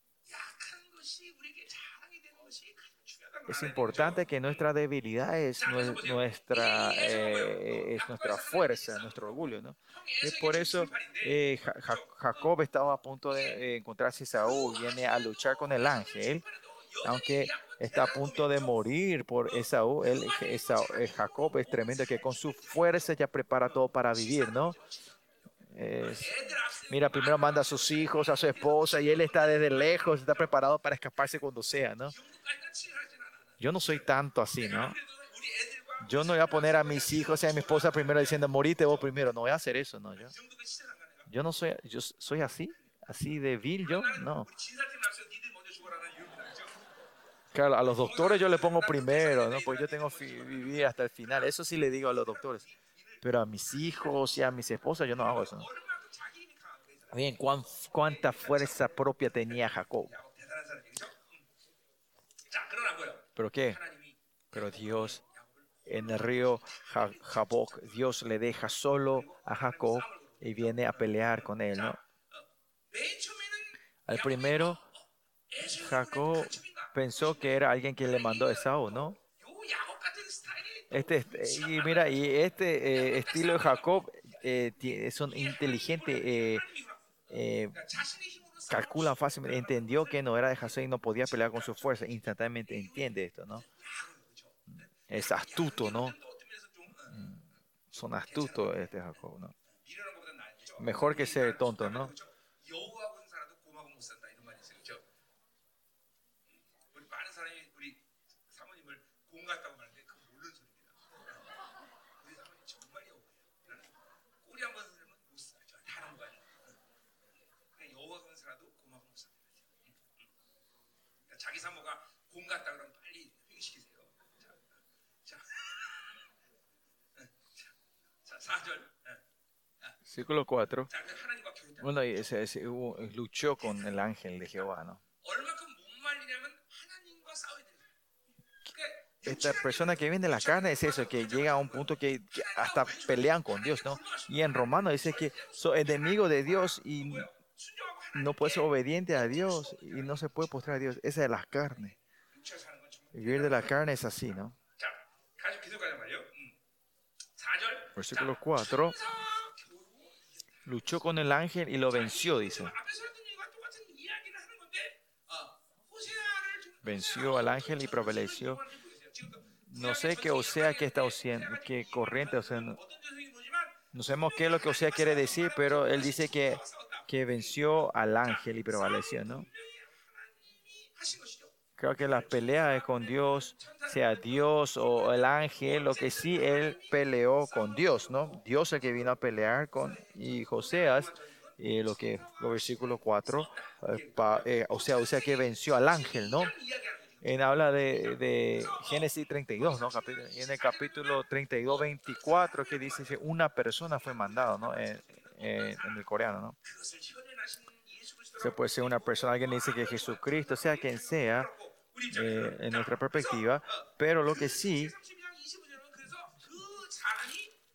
Speaker 1: Es importante que nuestra debilidad es nuestra, eh, es nuestra fuerza, nuestro orgullo. ¿no? Y por eso eh, Jacob estaba a punto de encontrarse a Saúl, viene a luchar con el ángel, aunque está a punto de morir por Esaú. Él, Esaú, eh, Jacob es tremendo, que con su fuerza ya prepara todo para vivir, ¿no? Es, mira, primero manda a sus hijos, a su esposa, y él está desde lejos, está preparado para escaparse cuando sea, ¿no? Yo no soy tanto así, ¿no? Yo no voy a poner a mis hijos y a mi esposa primero diciendo, morite vos primero. No voy a hacer eso, ¿no? Yo, yo no soy, yo soy así, así de vil, yo, no. Claro, a los doctores yo le pongo primero, ¿no? Porque yo tengo que vivir hasta el final. Eso sí le digo a los doctores. Pero a mis hijos y a mis esposas yo no hago eso. ¿no? Bien, cuánta fuerza propia tenía Jacob. ¿Pero qué? Pero Dios en el río Jaboc, Dios le deja solo a Jacob y viene a pelear con él, ¿no? Al primero, Jacob pensó que era alguien que le mandó a Esaú, ¿no? Este, este y mira, y este eh, estilo de Jacob eh, es un inteligente eh, eh, calcula fácilmente, entendió que no era de Hasei y no podía pelear con su fuerza, instantáneamente entiende esto, ¿no? Es astuto, ¿no?
Speaker 2: Mm,
Speaker 1: son astutos este Jacob, ¿no? Mejor que ser tonto, ¿no? Versículo 4. Bueno, luchó con el ángel de Jehová, ¿no? Esta persona que viene de la carne es eso, que llega a un punto que, que hasta pelean con Dios, ¿no? Y en Romano dice que son enemigo de Dios y no puede ser obediente a Dios y no se puede postrar a Dios. Esa es la carne. Vivir de la carne es así, ¿no? Versículo 4. Luchó con el ángel y lo venció, dice. Venció al ángel y prevaleció. No sé qué Osea que está haciendo, qué corriente, o sea, no, sabemos qué es lo que Osea quiere decir, pero él dice que, que venció al ángel y prevaleció, ¿no? Creo que las peleas con Dios, sea Dios o el ángel, lo que sí él peleó con Dios, ¿no? Dios el que vino a pelear con y Joseas, eh, lo que, los versículo 4, eh, eh, o sea, o sea que venció al ángel, ¿no? En habla de, de Génesis 32, ¿no? en el capítulo 32, 24, que dice que una persona fue mandada, ¿no? En, en el coreano, ¿no? se puede ser una persona, alguien dice que Jesucristo, sea quien sea, eh, en nuestra perspectiva, pero lo que sí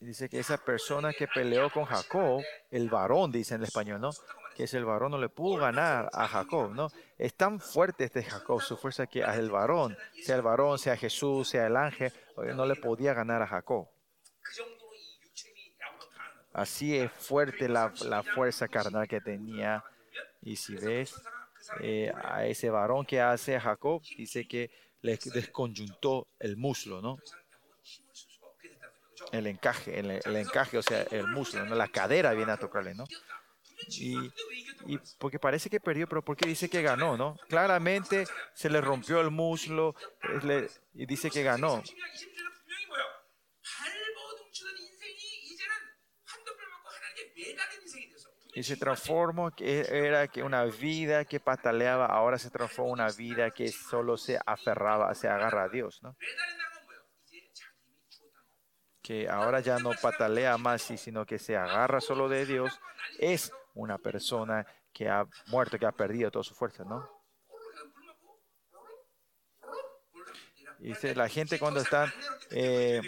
Speaker 1: dice que esa persona que peleó con Jacob, el varón, dice en el español, ¿no? Que es el varón, no le pudo ganar a Jacob, ¿no? Es tan fuerte este Jacob, su fuerza que el varón, sea el varón, sea Jesús, sea el ángel, no le podía ganar a Jacob. Así es fuerte la, la fuerza carnal que tenía. Y si ves, eh, a ese varón que hace a Jacob, dice que le desconjuntó el muslo, ¿no? El encaje, el, encaje, o sea, el muslo, la cadera viene a tocarle, ¿no? Y, porque parece que perdió, pero porque dice que ganó, ¿no? Claramente se le rompió el muslo y dice que ganó. y se transformó, que era que una vida que pataleaba, ahora se transformó una vida que solo se aferraba, se agarra a Dios, ¿no? Que ahora ya no patalea más, sino que se agarra solo de Dios, es una persona que ha muerto, que ha perdido toda su fuerza, ¿no? Y la gente cuando está eh,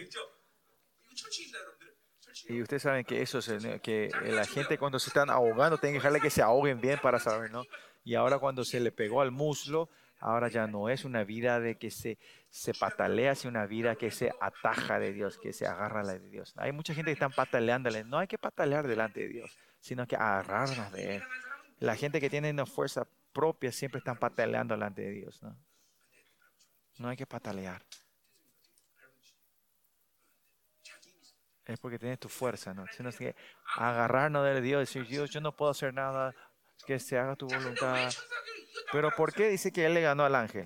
Speaker 1: y ustedes saben que eso es, el- que la gente cuando se están ahogando, tienen que dejarle que se ahoguen bien para saber, ¿no? Y ahora cuando se le pegó al muslo, ahora ya no es una vida de que se, se patalea, sino una vida que se ataja de Dios, que se agarra a la de Dios. Hay mucha gente que están pataleándole. No hay que patalear delante de Dios, sino que agarrarnos de Él. La gente que tiene una fuerza propia siempre están pataleando delante de Dios, ¿no? No hay que patalear. es porque tienes tu fuerza, ¿no? Sino que agarrarnos de Dios, decir, Dios, yo no puedo hacer nada, que se haga tu voluntad. Pero ¿por qué dice que él le ganó al ángel?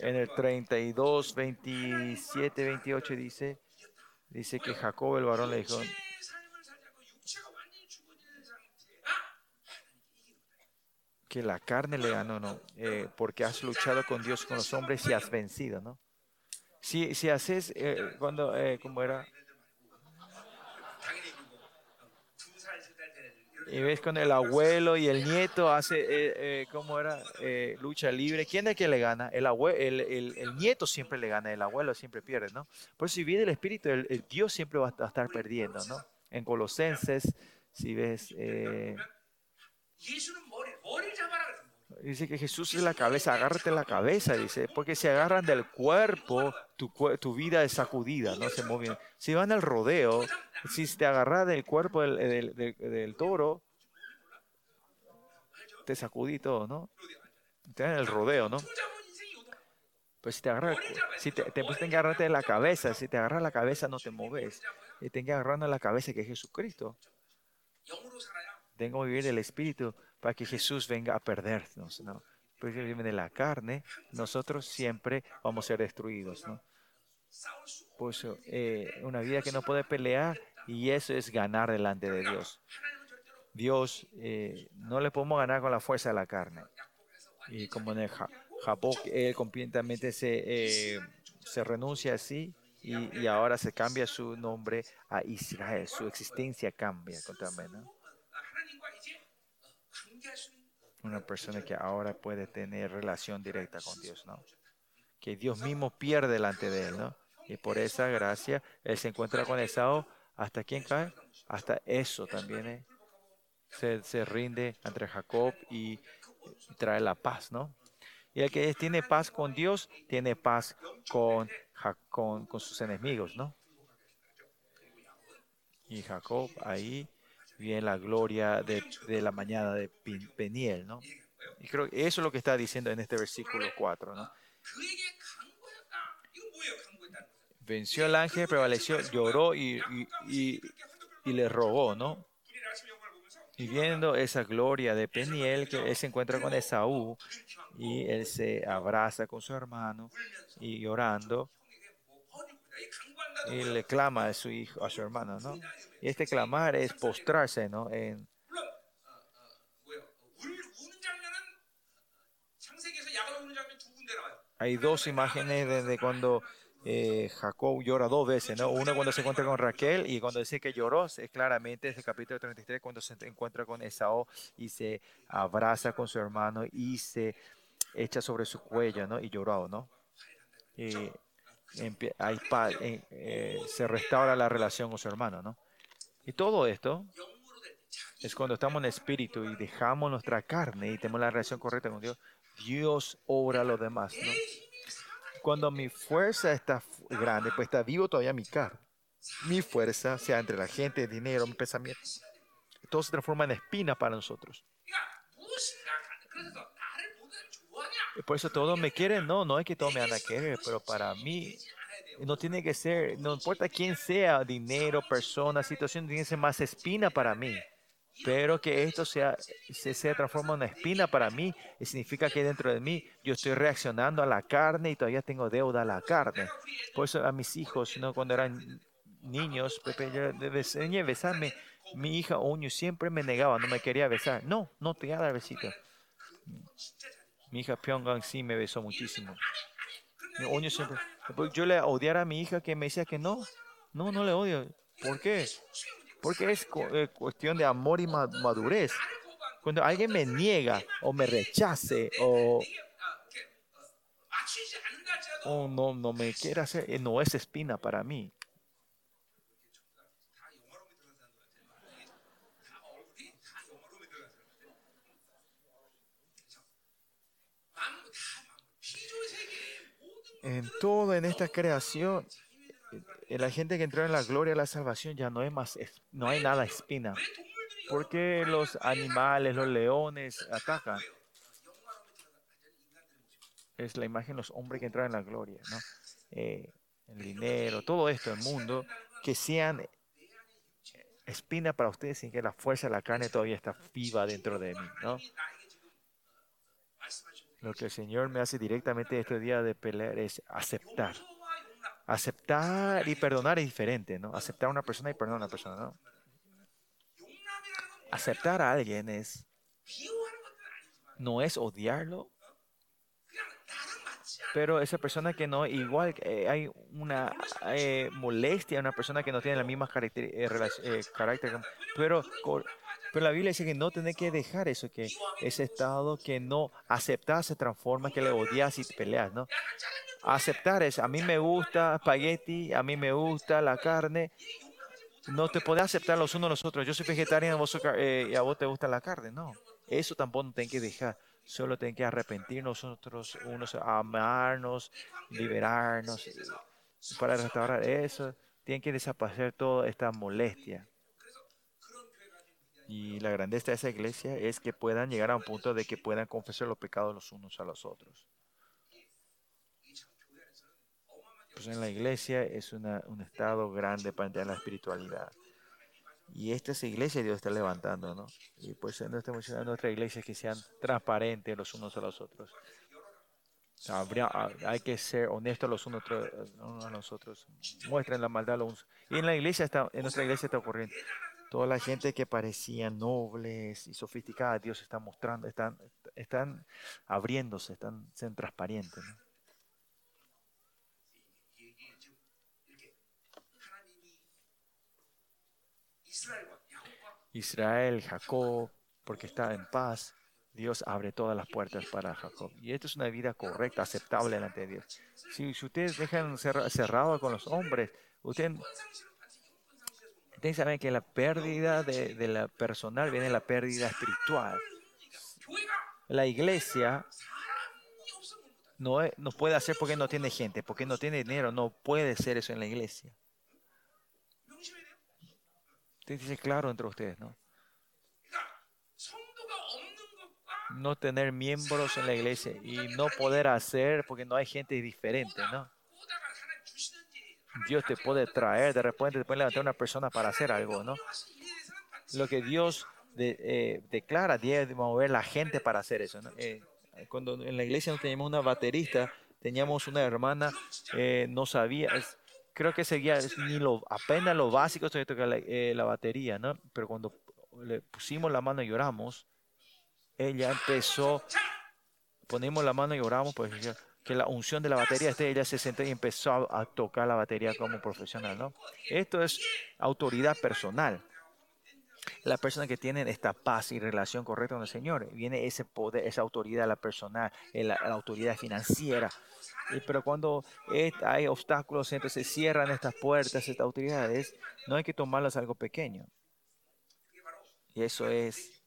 Speaker 1: En el 32, 27, 28 dice, dice que Jacob el varón le dijo, que la carne le ganó, ¿no? Eh, porque has luchado con Dios, con los hombres y has vencido, ¿no? Si, si haces, eh, cuando, eh, como era, y ves con el abuelo y el nieto hace, eh, eh ¿cómo era? Eh, lucha libre. ¿Quién es el que le gana? El, abue el, el, el, nieto siempre le gana, el abuelo siempre pierde, ¿no? Por eso si viene el espíritu, el, el, Dios siempre va a estar perdiendo, ¿no? En Colosenses, si ves... Eh, Dice que Jesús es la cabeza, agárrate la cabeza, dice, porque se agarran del cuerpo, tu, tu vida es sacudida, no se mueven. Si van al rodeo, si te agarras del cuerpo del, del, del, del, toro, te sacudí todo, ¿no? Te dan el rodeo, ¿no? Pues si te agarras, si te, te, pues, agarrarte de la cabeza, si te agarras la cabeza no te mueves. Y te agarrando la cabeza que es Jesucristo. Tengo que vivir el Espíritu para que Jesús venga a perdernos, ¿no? Porque la carne, nosotros siempre vamos a ser destruidos, ¿no? Pues una vida que no puede pelear y eso es ganar delante de Dios. Dios eh, no le podemos ganar con la fuerza de la carne. Y como en el él completamente se, eh, se renuncia así y, y, ahora se cambia su nombre a Israel, su existencia cambia totalmente. Una persona que ahora puede tener relación directa con Dios, ¿no? Que Dios mismo pierde delante de él, ¿no? Y por esa gracia, él se encuentra con Esaú. ¿Hasta quién cae? Hasta eso también ¿eh? se, se rinde ante Jacob y, y trae la paz, ¿no? Y el que tiene paz con Dios, tiene paz con, con, con sus enemigos, ¿no? Y Jacob ahí viene la gloria de, la mañana de Peniel, ¿no? Y creo que eso es lo que está diciendo en este versículo 4, ¿no? Venció el ángel, prevaleció, lloró y, y, y, le rogó, ¿no? Y viendo esa gloria de Peniel, que él se encuentra con Esaú y él se abraza con su hermano y llorando, y le clama a su hijo, a su hermano, ¿no? Y este clamar es postrarse, ¿no? En, hay dos imágenes desde cuando eh, Jacob llora dos veces, ¿no? Una cuando se encuentra con Raquel y cuando dice que lloró, es claramente es el capítulo 33 cuando se encuentra con Esaú y se abraza con su hermano y se echa sobre su cuello, ¿no? Y lloró, ¿no? Y eh, eh, se restaura la relación con su hermano, ¿no? Y todo esto es cuando estamos en espíritu y dejamos nuestra carne y tenemos la relación correcta con Dios. Dios obra a los demás. ¿no? Cuando mi fuerza está grande, pues está vivo todavía mi carne. Mi fuerza, sea entre la gente, el dinero, mi pensamiento, todo se transforma en espina para nosotros. Por eso todos me quieren, no, no es que todos me van a querer, pero para mí no tiene que ser, no importa quién sea, dinero, persona, situación, tiene que ser más espina para mí. Pero que esto sea, se, se transforma en una espina para mí, significa que dentro de mí yo estoy reaccionando a la carne y todavía tengo deuda a la carne. Por eso a mis hijos, ¿no? cuando eran niños, Pepe, yo enseñé a besarme. Mi hija Oño siempre me negaba, no me quería besar. No, no te voy a dar besito. Mi hija Pyongyang sí me besó muchísimo. Pues yo le odiara a mi hija que me decía que no, no, no le odio. ¿Por qué? Porque es eh, cuestión de amor y madurez. Cuando alguien me niega o me rechace o, o no, no me quiera hacer, eh, no es espina para mí. en todo, en esta creación, la gente que entró en la gloria de la salvación ya no hay más, no hay nada espina. Porque los animales, los leones atacan. Es la imagen de los hombres que entraron en la gloria, ¿no? Eh, el dinero, todo esto, el mundo, que sean espina para ustedes sin que la fuerza de la carne todavía está viva dentro de mí, ¿no? Lo que el Señor me hace directamente este día de pelear es aceptar. Aceptar y perdonar es diferente, ¿no? Aceptar a una persona y perdonar a una persona, ¿no? Aceptar a alguien es no es odiarlo, pero esa persona que no, igual eh, hay una eh, molestia, una persona que no tiene las mismas eh, eh, carácter, pero pero la Biblia dice que no tenés que dejar eso, que ese estado que no aceptar se transforma, que le odias y peleas, ¿no? Aceptar es, a mí me gusta espagueti, a mí me gusta la carne, no te podés aceptar los unos a los otros. Yo soy vegetariano eh, y a vos te gusta la carne. No, eso tampoco no tenés que dejar. Solo tenés que arrepentirnos nosotros unos, amarnos, liberarnos para restaurar eso. Tienen que desaparecer toda esta molestia. Y la grandeza de esa iglesia es que puedan llegar a un punto de que puedan confesar los pecados los unos a los otros. Pues en la iglesia es una- un estado grande para entender la espiritualidad. Y esta es la iglesia que Dios está levantando, ¿no? Y pues nuestra, en nuestra iglesia que sean transparentes los unos a los otros. Hay que ser honestos los unos a los otros. Muestren la maldad los unos. Y en la iglesia está, en nuestra iglesia está ocurriendo toda la gente que parecía nobles y sofisticada, Dios está mostrando, están, están abriéndose, están siendo transparentes. Israel, Jacob, porque está en paz, Dios abre todas las puertas para Jacob. Y esto es una vida correcta, aceptable delante de Dios. Si, si ustedes dejan cerrado con los hombres, ustedes Ustedes saben que la pérdida de, de la personal viene la pérdida espiritual. La iglesia no, no, puede hacer porque no tiene gente, porque no tiene dinero, no puede ser eso en la iglesia. Ustedes dicen claro entre ustedes, ¿no? No tener miembros en la iglesia y no poder hacer porque no hay gente diferente, ¿no? Dios te puede traer, de repente te puede levantar una persona para hacer algo, ¿no? Lo que Dios de, eh, declara, debe mover la gente para hacer eso, ¿no? eh, cuando en la iglesia no teníamos una baterista, teníamos una hermana, eh, no sabía, es, creo que seguía ni lo, apenas lo básico, estoy tocando la, eh, la batería, ¿no? Pero cuando le pusimos la mano y oramos, ella empezó, ponemos la mano y oramos, pues que la unción de la batería de ella se sentó y empezó a, tocar la batería como profesional, ¿no? Esto es autoridad personal. La persona que tiene esta paz y relación correcta con el Señor, viene ese poder, esa autoridad, la personal, la, la autoridad financiera. Pero cuando hay obstáculos, entonces se cierran estas puertas, estas autoridades, no hay que tomarlas algo pequeño. Y eso es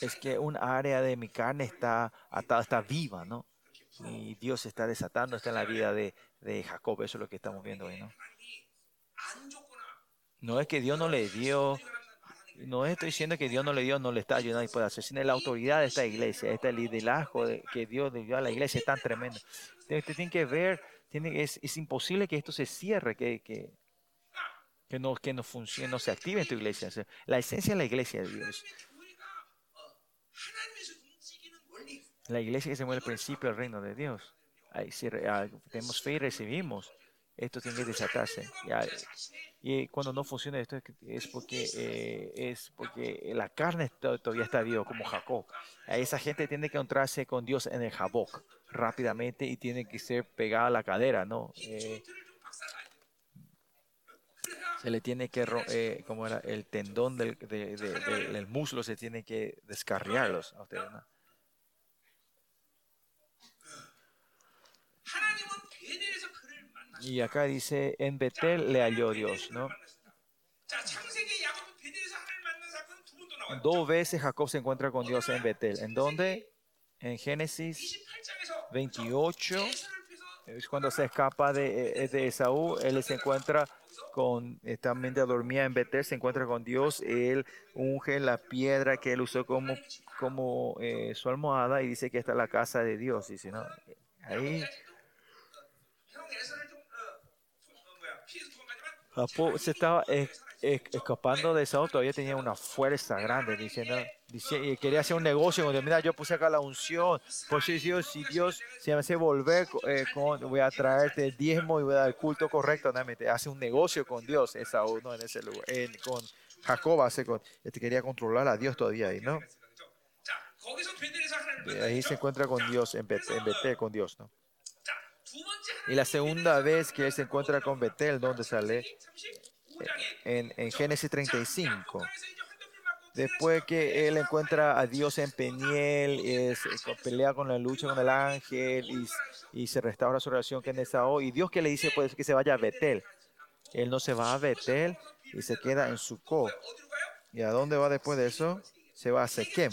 Speaker 1: es que un área de mi carne está atada, está viva, ¿no? Y Dios está desatando, está en la vida de, Jacob, eso es lo que estamos viendo hoy, ¿no? No es que Dios no le dio, no estoy diciendo que Dios no le dio, no le está ayudando y puede hacer, sino la autoridad de esta iglesia, este liderazgo que Dios le dio a la iglesia es tan tremendo. Ustedes tienen que ver, tiene, es, es, imposible que esto se cierre, que, que no, que no funcione, no se active en tu iglesia. La esencia de la iglesia de Dios la iglesia que se mueve al principio del reino de Dios. Ahí, si ah, tenemos fe y recibimos, esto tiene que desatarse. Y, y cuando no funciona esto es que- es porque, eh, es porque la carne to- todavía está viva, como Jacob. Esa gente tiene que encontrarse con Dios en el Jaboc rápidamente y tiene que ser pegada a la cadera, ¿no? Eh, se le tiene que, eh, como era, el tendón del, de, de, de, del, muslo se tiene que descarriarlos a ustedes. ¿no? Y acá dice, en Betel le halló Dios, ¿no? Dos veces Jacob se encuentra con Dios en Betel. ¿En dónde? En Génesis
Speaker 2: 28,
Speaker 1: es cuando se escapa de, eh, de Esaú, él se encuentra con esta mente dormida en Betel se encuentra con Dios, él unge la piedra que él usó como, como eh, su almohada y dice que está es la casa de Dios. Dice, no, ahí se estaba eh, escapando de Saúl todavía tenía una fuerza grande, diciendo, diciendo, quería hacer un negocio, cuando mira, yo puse acá la unción, pues si Dios, si Dios se me hace volver, eh, con, voy a traerte el diezmo y voy a dar el culto correcto, ¿no? hace un negocio con Dios, Saúl, ¿no? En ese lugar, en, con Jacob hace con, este quería controlar a Dios todavía ahí, ¿no? De ahí se encuentra con Dios, en, Bet en Betel, con Dios, ¿no? Y la segunda vez que él se encuentra con Betel, donde sale en, Génesis 35. Después que él encuentra a Dios en Peniel, es, eh, pelea con la lucha con el ángel y, se restaura su relación con Esaú. Y Dios que le dice pues, que se vaya a Betel. Él no se va a Betel y se queda en
Speaker 2: Sucó.
Speaker 1: ¿Y a dónde va después de eso? Se va a Sequem.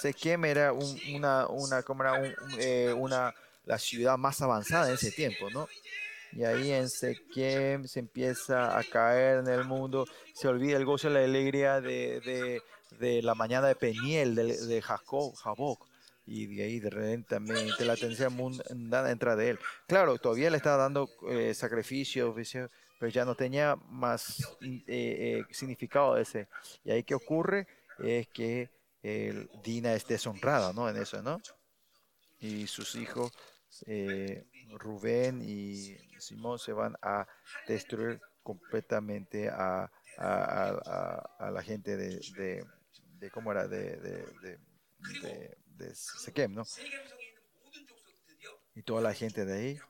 Speaker 1: Sequem era, eh, una, la ciudad más avanzada en ese tiempo, ¿no? Y ahí en Sequem se empieza a caer en el mundo, se olvida el gozo y la alegría de, de- la mañana de Peniel, de, de Jacob, Jaboc. Y de ahí de repente también la atención mundana entra de él. Claro, todavía le está dando eh, sacrificio, oficio, pero ya no tenía más eh, eh, significado ese. Y ahí que ocurre es que el Dina es deshonrada, ¿no? En eso, ¿no? Y sus hijos, eh, Rubén y Simón se van a destruir completamente a, a, a, la gente de, de, cómo era de, de, de, de Sequem, ¿no? Y toda la gente de ahí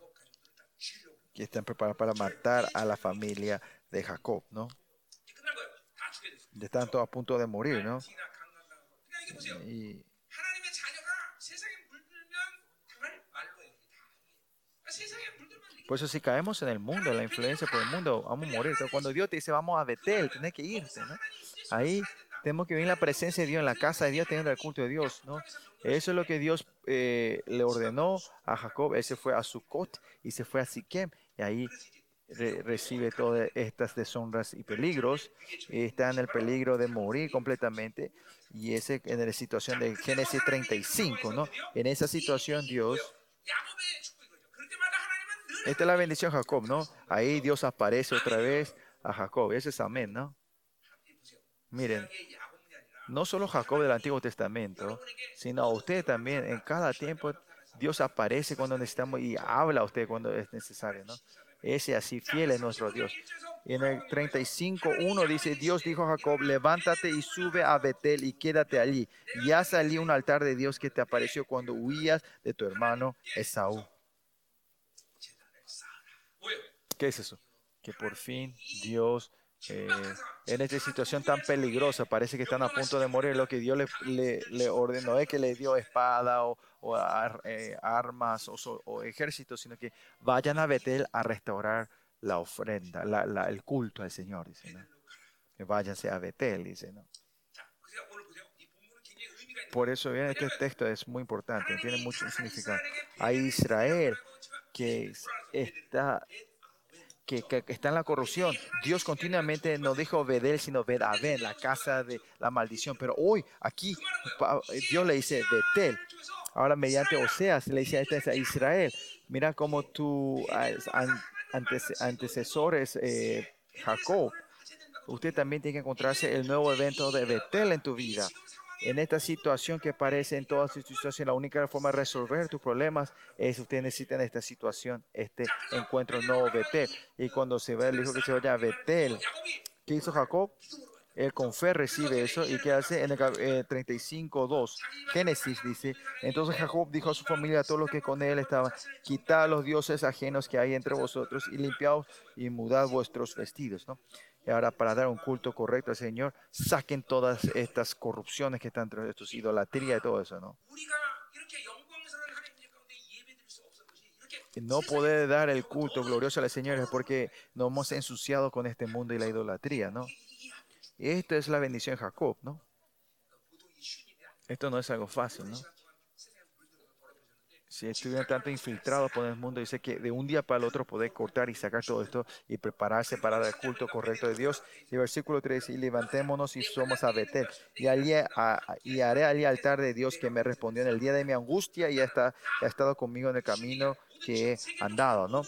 Speaker 1: que están preparados para matar a la familia de Jacob, ¿no? Están todos a punto de morir, ¿no? Y, por eso si caemos en el mundo, en la influencia por el mundo, vamos a morir. Entonces, cuando Dios te dice, vamos a Betel, tenés que irte, ¿no? Ahí tenemos que en la presencia de Dios, en la casa de Dios, teniendo el culto de Dios, ¿no? Eso es lo que Dios eh, le ordenó a Jacob. Él se fue a Sucot y se fue a Siquem. Y ahí re- recibe todas estas deshonras y peligros. Y está en el peligro de morir completamente. Y ese en la situación de Génesis 35, ¿no? En esa situación Dios, esta es la bendición de Jacob, ¿no? Ahí Dios aparece otra vez a Jacob. Ese es amén, ¿no? Miren, no solo Jacob del Antiguo Testamento, sino usted también. En cada tiempo Dios aparece cuando necesitamos y habla a usted cuando es necesario, ¿no? Ese así fiel es nuestro Dios. Y en el 35.1 dice, Dios dijo a Jacob, levántate y sube a Betel y quédate allí. Ya haz allí un altar de Dios que te apareció cuando huías de tu hermano Esaú. ¿Qué es eso? Que por fin Dios, eh, en esta situación tan peligrosa, parece que están a punto de morir, lo que Dios le, le, le ordenó es que le dio espada o, o ar, eh, armas o, o, ejército, sino que vayan a Betel a restaurar la ofrenda, la, la, el culto al Señor, dice, ¿no? Que váyanse a Betel, dice, ¿no? Por eso bien este texto es muy importante, tiene mucho significado. A Israel que está que, que- está en la corrupción. Dios continuamente no dijo Bedel, sino Bedaben, la casa de la maldición. Pero hoy, aquí, Dios le dice Betel. Ahora, mediante Oseas, le dice a este- Israel: Mira cómo tu an- antece- antecesores, eh, Jacob, usted también tiene que encontrarse el nuevo evento de Betel en tu vida en esta situación que parece en todas sus situaciones, la única forma de resolver tus problemas es ustedes necesitan esta situación, este encuentro no Betel. Y cuando se va el hijo que se vaya a Betel, ¿qué hizo Jacob? Él con fe recibe eso y ¿qué hace? En el eh, 35.2, Génesis dice, entonces Jacob dijo a su familia, a todos los que con él estaban, quitad los dioses ajenos que hay entre vosotros y limpiaos y mudad vuestros vestidos, ¿no? Y ahora para dar un culto correcto al Señor, saquen todas estas corrupciones que están entre estos idolatría y todo eso, ¿no? no poder dar el culto glorioso al Señor es porque nos hemos ensuciado con este mundo y la idolatría, ¿no? Y esto es la bendición de Jacob, ¿no? Esto no es algo fácil, ¿no? si estuvieran tanto infiltrados por el mundo, dice que de un día para el otro podés cortar y sacar todo esto y prepararse para el culto correcto de Dios. Y versículo 3, y levantémonos y somos a Betel, y, allí, a, y haré al altar de Dios que me respondió en el día de mi angustia y está, ha estado conmigo en el camino que he andado, ¿no?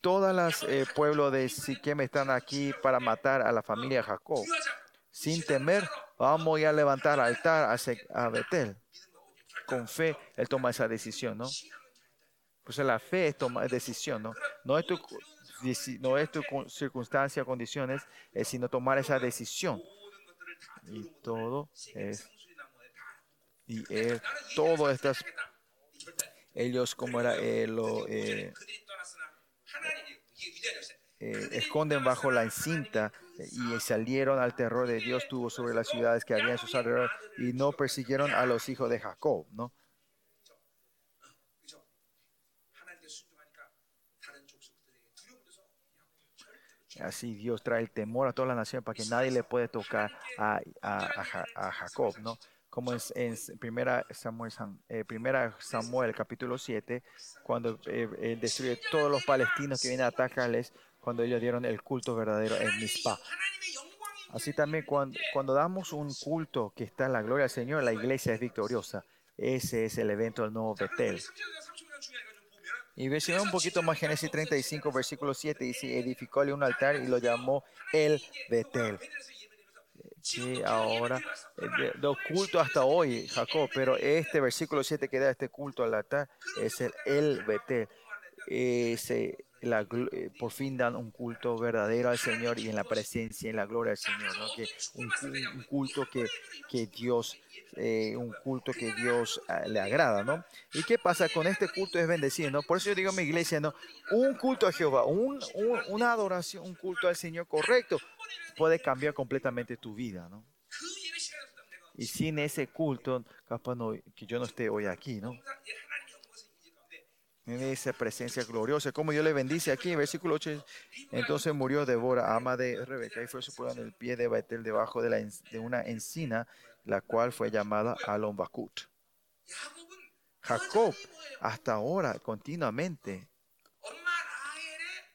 Speaker 1: Todas las eh, pueblos de Siquem están aquí para matar a la familia Jacob. Sin temer, vamos a levantar altar a, a Betel con fe, él toma esa decisión, ¿no? Pues la fe es tomar decisión, ¿no? No es tu, no es tu circunstancia, condiciones, es sino tomar esa decisión. Y todo es. Y es, todo estas. Ellos, como era, eh, lo. Eh, eh, esconden bajo la cinta eh, y salieron al terror de Dios tuvo sobre las ciudades que había en sus alrededores y no persiguieron a los hijos de Jacob, ¿no? Así Dios trae el temor a toda la nación para que nadie le puede tocar a, a, a, a Jacob, ¿no? Como en, en primera, Samuel, eh, primera Samuel capítulo 7, cuando eh, eh, destruye todos los palestinos que vienen a atacarles, cuando ellos dieron el culto verdadero en Mizpah. Así también cuando, cuando, damos un culto que está en la gloria del Señor, la iglesia es victoriosa. Ese es el evento del nuevo Betel. Y versículo un poquito más Génesis 35, versículo 7, dice, edificóle un altar y lo llamó el Betel. Que ahora, eh, del culto hasta hoy, Jacob, pero este versículo 7 que da este culto al altar es el, el Betel. Ese, la, eh, por fin dan un culto verdadero al Señor y en la presencia, y en la gloria del Señor, ¿no? que un, un culto que, que Dios, eh, un culto que Dios ah, le agrada, ¿no? ¿Y qué pasa con este culto? Es bendecido, ¿no? Por eso yo digo en mi iglesia, ¿no? Un culto a Jehová, un, un, una adoración, un culto al Señor correcto puede cambiar completamente tu vida, ¿no? Y sin ese culto, capaz no, que yo no esté hoy aquí, ¿no? esa presencia gloriosa, como Dios le bendice aquí en versículo 8. Entonces murió Débora, ama de Rebeca, y fue supuesta en el pie de Betel debajo de, la, una encina, la cual fue llamada
Speaker 2: Alonbacut.
Speaker 1: Jacob, hasta ahora, continuamente,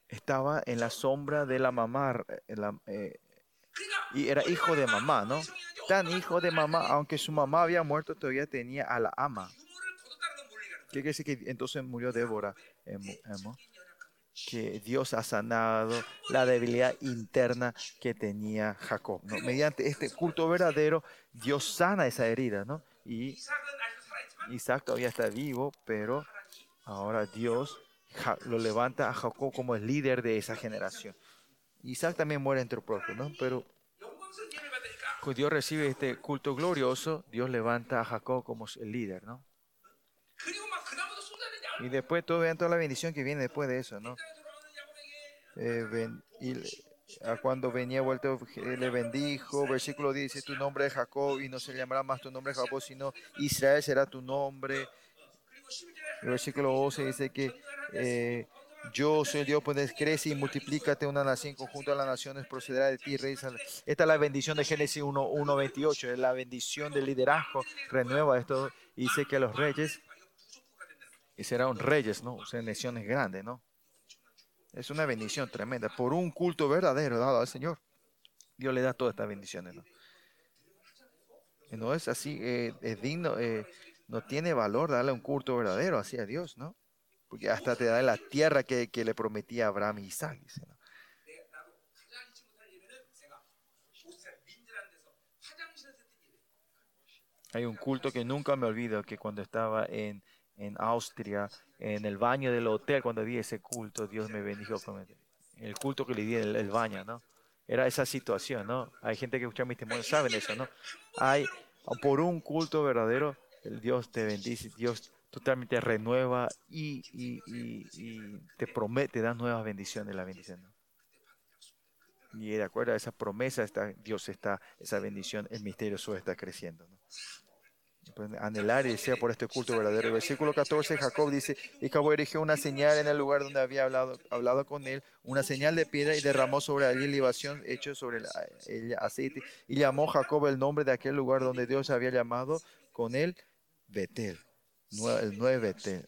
Speaker 1: estaba en la sombra de la mamá, eh, eh, y era hijo de mamá, ¿no? Tan hijo de mamá, aunque su mamá había muerto, todavía tenía a la ama. ¿Qué quiere decir que entonces murió Débora? que Dios ha sanado la debilidad interna que tenía Jacob. ¿no? Mediante este culto verdadero, Dios sana esa herida. ¿no? Y Isaac todavía está vivo, pero ahora Dios lo levanta a Jacob como el líder de esa generación. Isaac también muere entre propio, ¿no? pero cuando Dios recibe este culto glorioso, Dios levanta a Jacob como el líder. ¿no? Y después todo, vean toda la bendición que viene después de eso, ¿no? Eh, y cuando venía vuelto, eh, le bendijo, versículo 10 dice, tu nombre es Jacob y no se llamará más tu nombre Jacob, sino Israel será tu nombre. Versículo 12 dice que eh, yo soy el Dios, pues crece y multiplícate una nación conjunto a las naciones, procederá de ti, Rey Esta es la bendición de Génesis 1.28, es la bendición del liderazgo, renueva esto, dice que los reyes y serán reyes, ¿no? O sea, naciones grandes, ¿no? Es una bendición tremenda por un culto verdadero dado al Señor. Dios le da todas estas bendiciones, ¿no? No es así, eh, es digno, eh, no tiene valor darle un culto verdadero así a Dios, ¿no? Porque hasta te da la tierra que, que le prometía Abraham y Isaac, ¿no? Hay un culto que nunca me olvido, que cuando estaba en en Austria, en el baño del hotel, cuando vi ese culto, Dios me bendijo con el, culto que le di en el, el baño, ¿no? Era esa situación, ¿no? Hay gente que escucha mis testimonios, saben eso, ¿no? Hay, por un culto verdadero, el Dios te bendice, Dios totalmente renueva y, y, y, y te promete, da nuevas bendiciones, la bendición, ¿no? Y de acuerdo a esa promesa, está, Dios está, esa bendición, el misterio suyo está creciendo, ¿no? Pues, anhelar y desear por este culto verdadero. Versículo 14, Jacob dice, y Jacob erigió una señal en el lugar donde había hablado, hablado con él, una señal de piedra y derramó sobre allí libación hecho sobre el, aceite. Y llamó Jacob el nombre de aquel lugar donde Dios había llamado con él Betel, el nuevo Betel.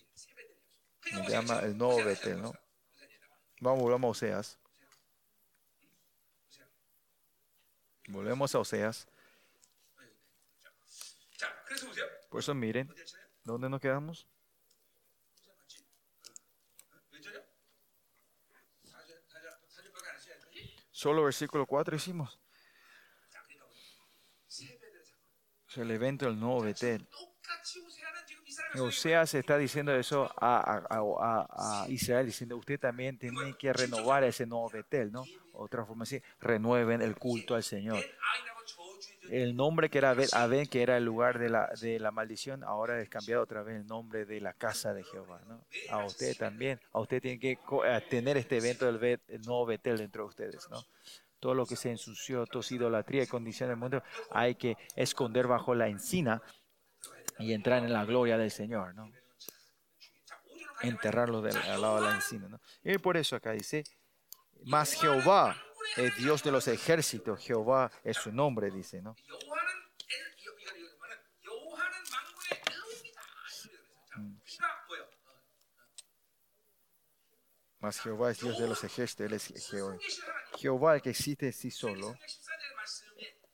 Speaker 1: Llama el nuevo Betel, ¿no? Vamos, volvamos a Oseas. Volvemos a Oseas. Por eso miren, ¿dónde nos quedamos? Solo versículo 4 hicimos. Es el evento del nuevo Betel.
Speaker 2: Osea
Speaker 1: se está diciendo eso a, Israel, diciendo, usted también tiene que renovar ese nuevo Betel, ¿no? Otra forma así, renueven el culto al Señor el nombre que era Abed, que era el lugar de la, de la maldición, ahora es cambiado otra vez el nombre de la casa de Jehová. ¿no? A usted también, a usted tiene que eh, tener este evento del Bet, el nuevo Betel dentro de ustedes. ¿no? Todo lo que se ensució, toda idolatría y condición del mundo, hay que esconder bajo la encina y entrar en la gloria del Señor. ¿no? Enterrarlo del, al lado de la encina. ¿no? Y por eso acá dice, más Jehová el Dios de los ejércitos, Jehová es su nombre, dice, ¿no? Mas Jehová es Dios de los ejércitos, Él es Jehová. Jehová, el que existe sí solo.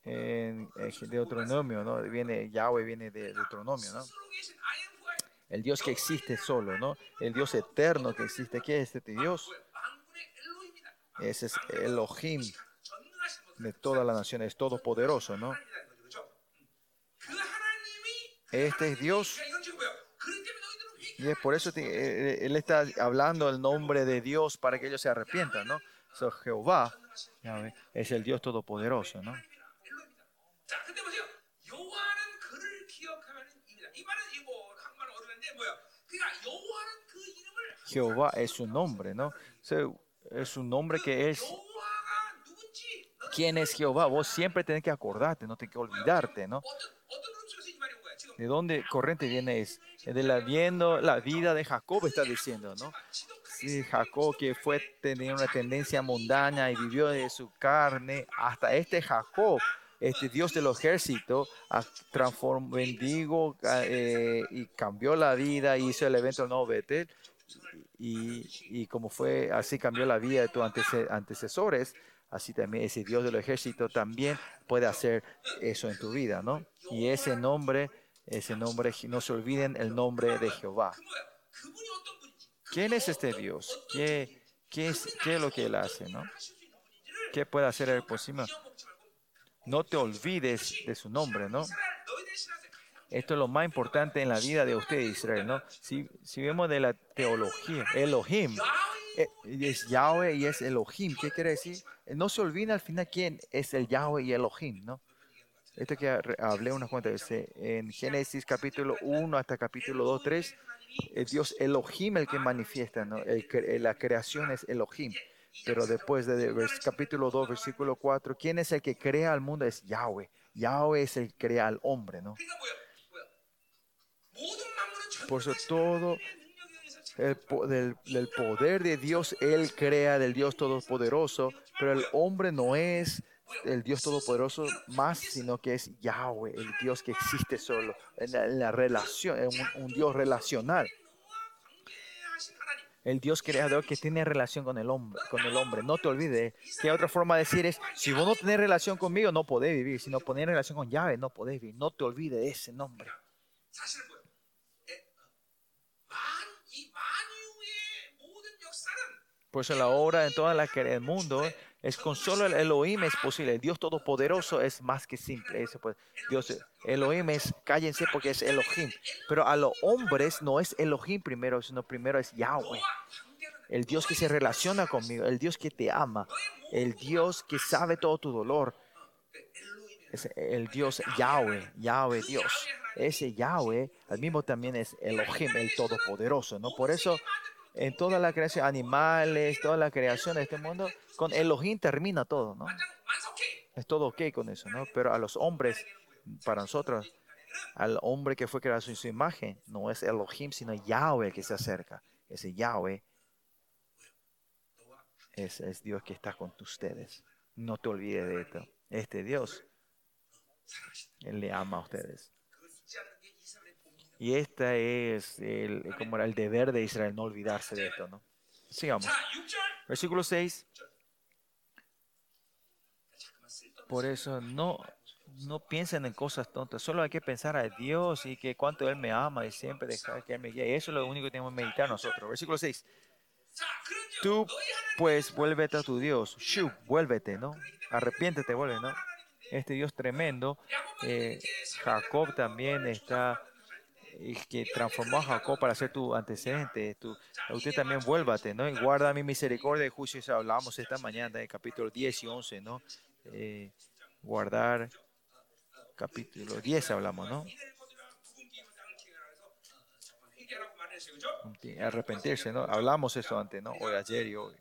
Speaker 1: En, Deuteronomio, ¿no? Viene, Yahweh viene de Deuteronomio, ¿no? El Dios que existe solo, ¿no? El Dios eterno que existe. ¿Qué es este Dios? Ese es Elohim de todas las naciones, todopoderoso, ¿no? Este es Dios. Y es por eso eh, él está hablando el nombre de Dios para que ellos se arrepientan, ¿no? So, Jehová es el Dios todopoderoso, ¿no? Jehová es su nombre, ¿no? Es un nombre que es... ¿Quién es Jehová? Vos siempre tenés que acordarte, no tenés que olvidarte, ¿no? ¿De dónde corriente viene? Es de la viendo la vida de Jacob, está diciendo, ¿no? Sí, Jacob que fue tenía una tendencia mundana y vivió de su carne, hasta este Jacob, este Dios del ejército, transformó, bendigo eh, y cambió la vida, hizo el evento nuevo Betel y, como fue, así cambió la vida de tus antecesores, así también ese Dios del ejército también puede hacer eso en tu vida, ¿no? Y ese nombre, ese nombre, no se olviden el nombre de Jehová. ¿Quién es este Dios? ¿Qué, es, qué lo que Él hace, no? ¿Qué puede hacer el próximo? No te olvides de su nombre, ¿no? Esto es lo más importante en la vida de usted, Israel, ¿no? Si, si vemos de la teología, Elohim, eh, es Yahweh y es Elohim. ¿Qué quiere decir? Eh, no se olvida al final quién es el Yahweh y Elohim, ¿no? Esto que hablé unas cuantas veces. En Génesis capítulo 1 hasta capítulo 2, 3, es Dios Elohim el que manifiesta, ¿no? la creación es Elohim. Pero después de, capítulo 2, versículo 4, ¿quién es el que crea al mundo? Es Yahweh. Yahweh es el que crea al hombre, ¿no? Por eso todo el, poder de Dios, Él crea del Dios Todopoderoso, pero el hombre no es el Dios Todopoderoso más, sino que es Yahweh, el Dios que existe solo, en la, relación, un, un, Dios relacional. El Dios creador que tiene relación con el hombre, con el hombre. No te olvides que otra forma de decir es, si vos no tenés relación conmigo, no podés vivir. Si no ponés relación con Yahweh, no podés vivir. No te olvides de ese nombre. Por eso la obra en toda la que el mundo es con solo el Elohim es posible. El Dios Todopoderoso es más que simple. Ese pues, Dios, Elohim es, cállense porque es Elohim. Pero a los hombres no es Elohim primero, sino primero es Yahweh. El Dios que se relaciona conmigo, el Dios que te ama, el Dios que sabe todo tu dolor. Es el Dios Yahweh, Yahweh Dios. Ese Yahweh al mismo también es Elohim, el Todopoderoso, ¿no? Por eso en toda la creación, animales, toda la creación de este mundo, con Elohim termina todo, ¿no? Es todo ok con eso, ¿no? Pero a los hombres, para nosotros, al hombre que fue creado en su imagen, no es Elohim, sino Yahweh que se acerca. Ese Yahweh es, es Dios que está con ustedes. No te olvides de esto. Este Dios, Él le ama a ustedes. Y este es el, como era el deber de Israel, no olvidarse de esto, ¿no? Sigamos. Versículo 6. Por eso no, no piensen en cosas tontas, solo hay que pensar a Dios y que cuánto Él me ama y siempre dejar que Él me guíe. Eso es lo único que tenemos que meditar nosotros. Versículo 6. Tú pues vuélvete a tu Dios. Shu, vuélvete, ¿no? Arrepiéntete, vuelve, ¿no? Este Dios tremendo. Eh, Jacob también está que transformó a Jacob para ser tu antecedente. Tu, usted también vuélvate, ¿no? Y guarda mi misericordia y juicio. Hablamos esta mañana en capítulo 10 y 11, ¿no? Eh, guardar, capítulo 10 hablamos, ¿no? Arrepentirse, ¿no? Hablamos eso antes, ¿no? Hoy, ayer y hoy.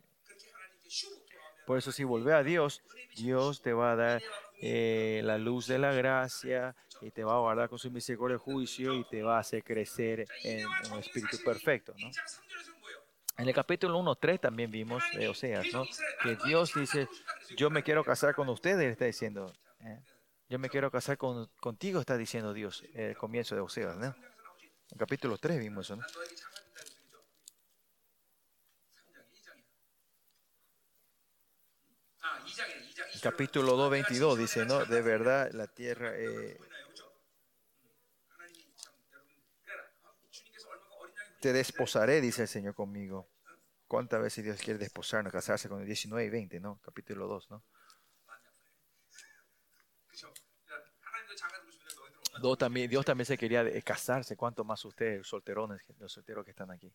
Speaker 1: Por eso si volvés a Dios, Dios te va a dar eh, la luz de la gracia, y te va a guardar con su misericordia y juicio y te va a hacer crecer en un espíritu perfecto. ¿no? En el capítulo 1.3 también vimos, eh, Oseas, ¿no? que Dios dice, yo me quiero casar con ustedes, está diciendo. ¿eh? Yo me quiero casar con, contigo, está diciendo Dios, el comienzo de Oseas. ¿no? En capítulo 3 vimos eso. ¿no? El capítulo 2.22 dice, ¿no? De verdad, la tierra eh, te desposaré, dice el Señor conmigo. ¿Cuántas veces Dios quiere desposarnos, casarse con el 19 y 20, ¿no? Capítulo 2, ¿no? Dios también, Dios también se quería eh, casarse, cuanto más ustedes, solterones, los solteros que están aquí.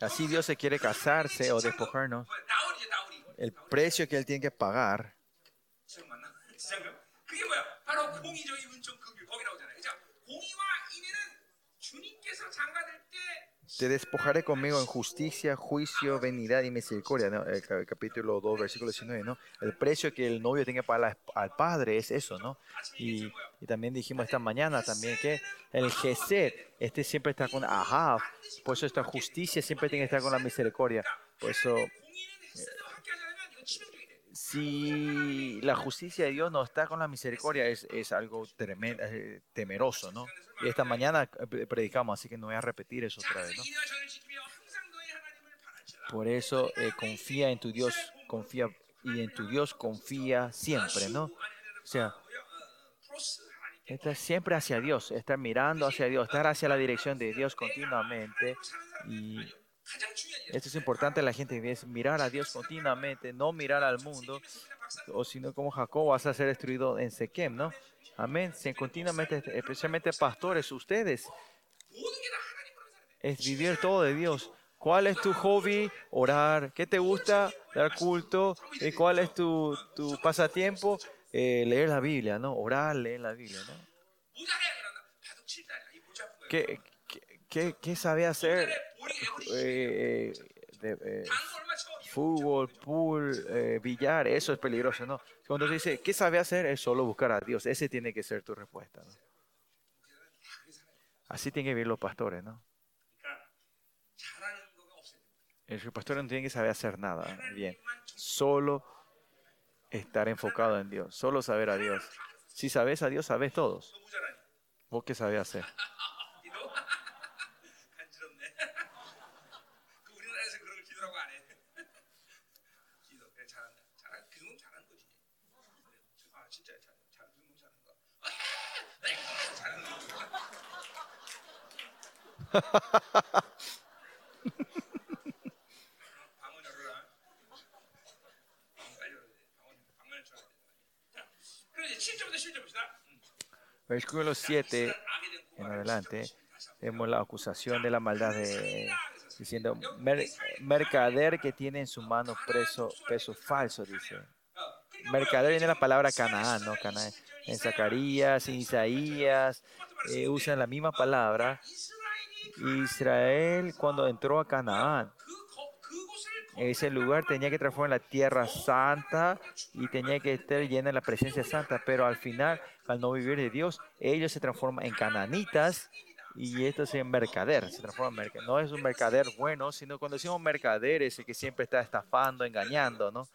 Speaker 1: Así Dios se quiere casarse o despojarnos. El precio que Él tiene que pagar. Te despojaré conmigo en justicia, juicio, benignidad y misericordia. ¿no? El ca- capítulo 2, versículo 19, ¿no? El precio que el novio tiene para la- al padre es eso, ¿no? Y, y también dijimos esta mañana también que el Gesed, este siempre está con Ahab. Por eso esta justicia siempre tiene que estar con la misericordia. Por eso, si la justicia de Dios no está con la misericordia, es, es algo tremendo, eh, temeroso, ¿no? Y esta mañana eh, predicamos, así que no voy a repetir eso otra vez, ¿no? Por eso eh, confía en tu Dios, confía y en tu Dios confía siempre, ¿no? O sea, estar siempre hacia Dios, estar mirando hacia Dios, estar hacia la dirección de Dios continuamente y esto es importante, la gente es mirar a Dios continuamente, no mirar al mundo, o sino como Jacob vas a ser destruido en Sequem, ¿no? Amén. Si continuamente, especialmente pastores, ustedes, es vivir todo de Dios. ¿Cuál es tu hobby? Orar. ¿Qué te gusta? Dar culto. ¿Y cuál es tu, tu pasatiempo? Eh, leer la Biblia, ¿no? Orar, leer la Biblia, ¿Qué, qué, qué, qué sabe hacer? Eh, eh,
Speaker 2: eh,
Speaker 1: fútbol, pool, billar, eso es peligroso, ¿no? Cuando se dice, ¿qué sabe hacer? Es solo buscar a Dios. Ese tiene que ser tu respuesta. Así tienen que vivir los pastores, ¿no? El pastor no tiene que saber hacer nada bien. Solo estar enfocado en Dios. Solo saber a Dios. Si sabes a Dios, sabes todos. ¿Vos qué sabés hacer? Versículo 7 en adelante, vemos la acusación de la maldad de, diciendo, mercader que tiene en su mano preso, peso falso, dice. Mercader viene la palabra Canaán, ¿no? Canaán. En Zacarías, en Isaías, eh, usan la misma palabra Israel cuando entró a Canaán. Ese lugar tenía que transformar la tierra santa y tenía que estar llena de la presencia santa, pero al final, al no vivir de Dios, ellos se transforman en cananitas y esto es en mercader, se transforma en mercader. No es un mercader bueno, sino cuando decimos mercader es el que siempre está estafando, engañando, ¿no?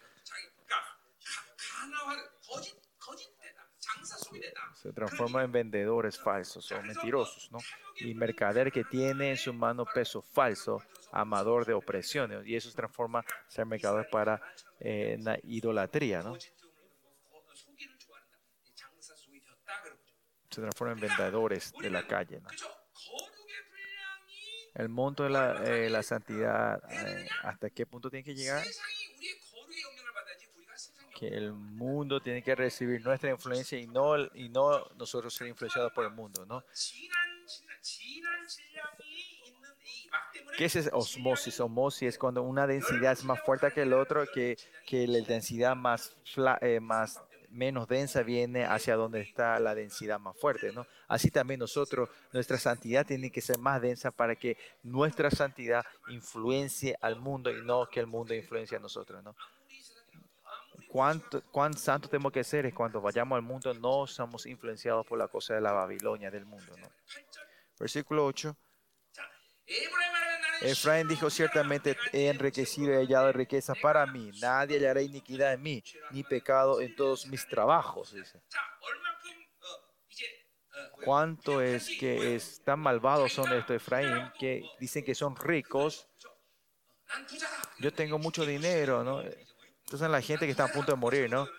Speaker 1: se transforma en vendedores falsos o mentirosos, ¿no? Y mercader que tiene en su mano peso falso, amador de opresiones, y eso se transforma ser mercader para eh, idolatría, ¿no? Se transforma en vendedores de la calle, ¿no? El monto de la, eh, la santidad, eh, ¿hasta qué punto tiene que llegar? que el mundo tiene que recibir nuestra influencia y no, y no nosotros ser influenciados por el mundo, ¿no? ¿Qué es osmosis? Osmosis es cuando una densidad es más fuerte que el otro, que, que la densidad más, eh, más menos densa viene hacia donde está la densidad más fuerte, ¿no? Así también nosotros, nuestra santidad tiene que ser más densa para que nuestra santidad influencie al mundo y no que el mundo influencie a nosotros, ¿no? cuánto, cuán santo tenemos que ser es cuando vayamos al mundo, no somos influenciados por la cosa de la Babilonia del mundo. ¿no? Versículo 8. Efraín dijo ciertamente, he enriquecido y hallado riqueza para mí, nadie hallará iniquidad en mí, ni pecado en todos mis trabajos, dice. ¿Cuánto es que es tan malvados son estos Efraín que dicen que son ricos? Yo tengo mucho dinero, ¿no? Entonces la gente que está a punto de morir, ¿no?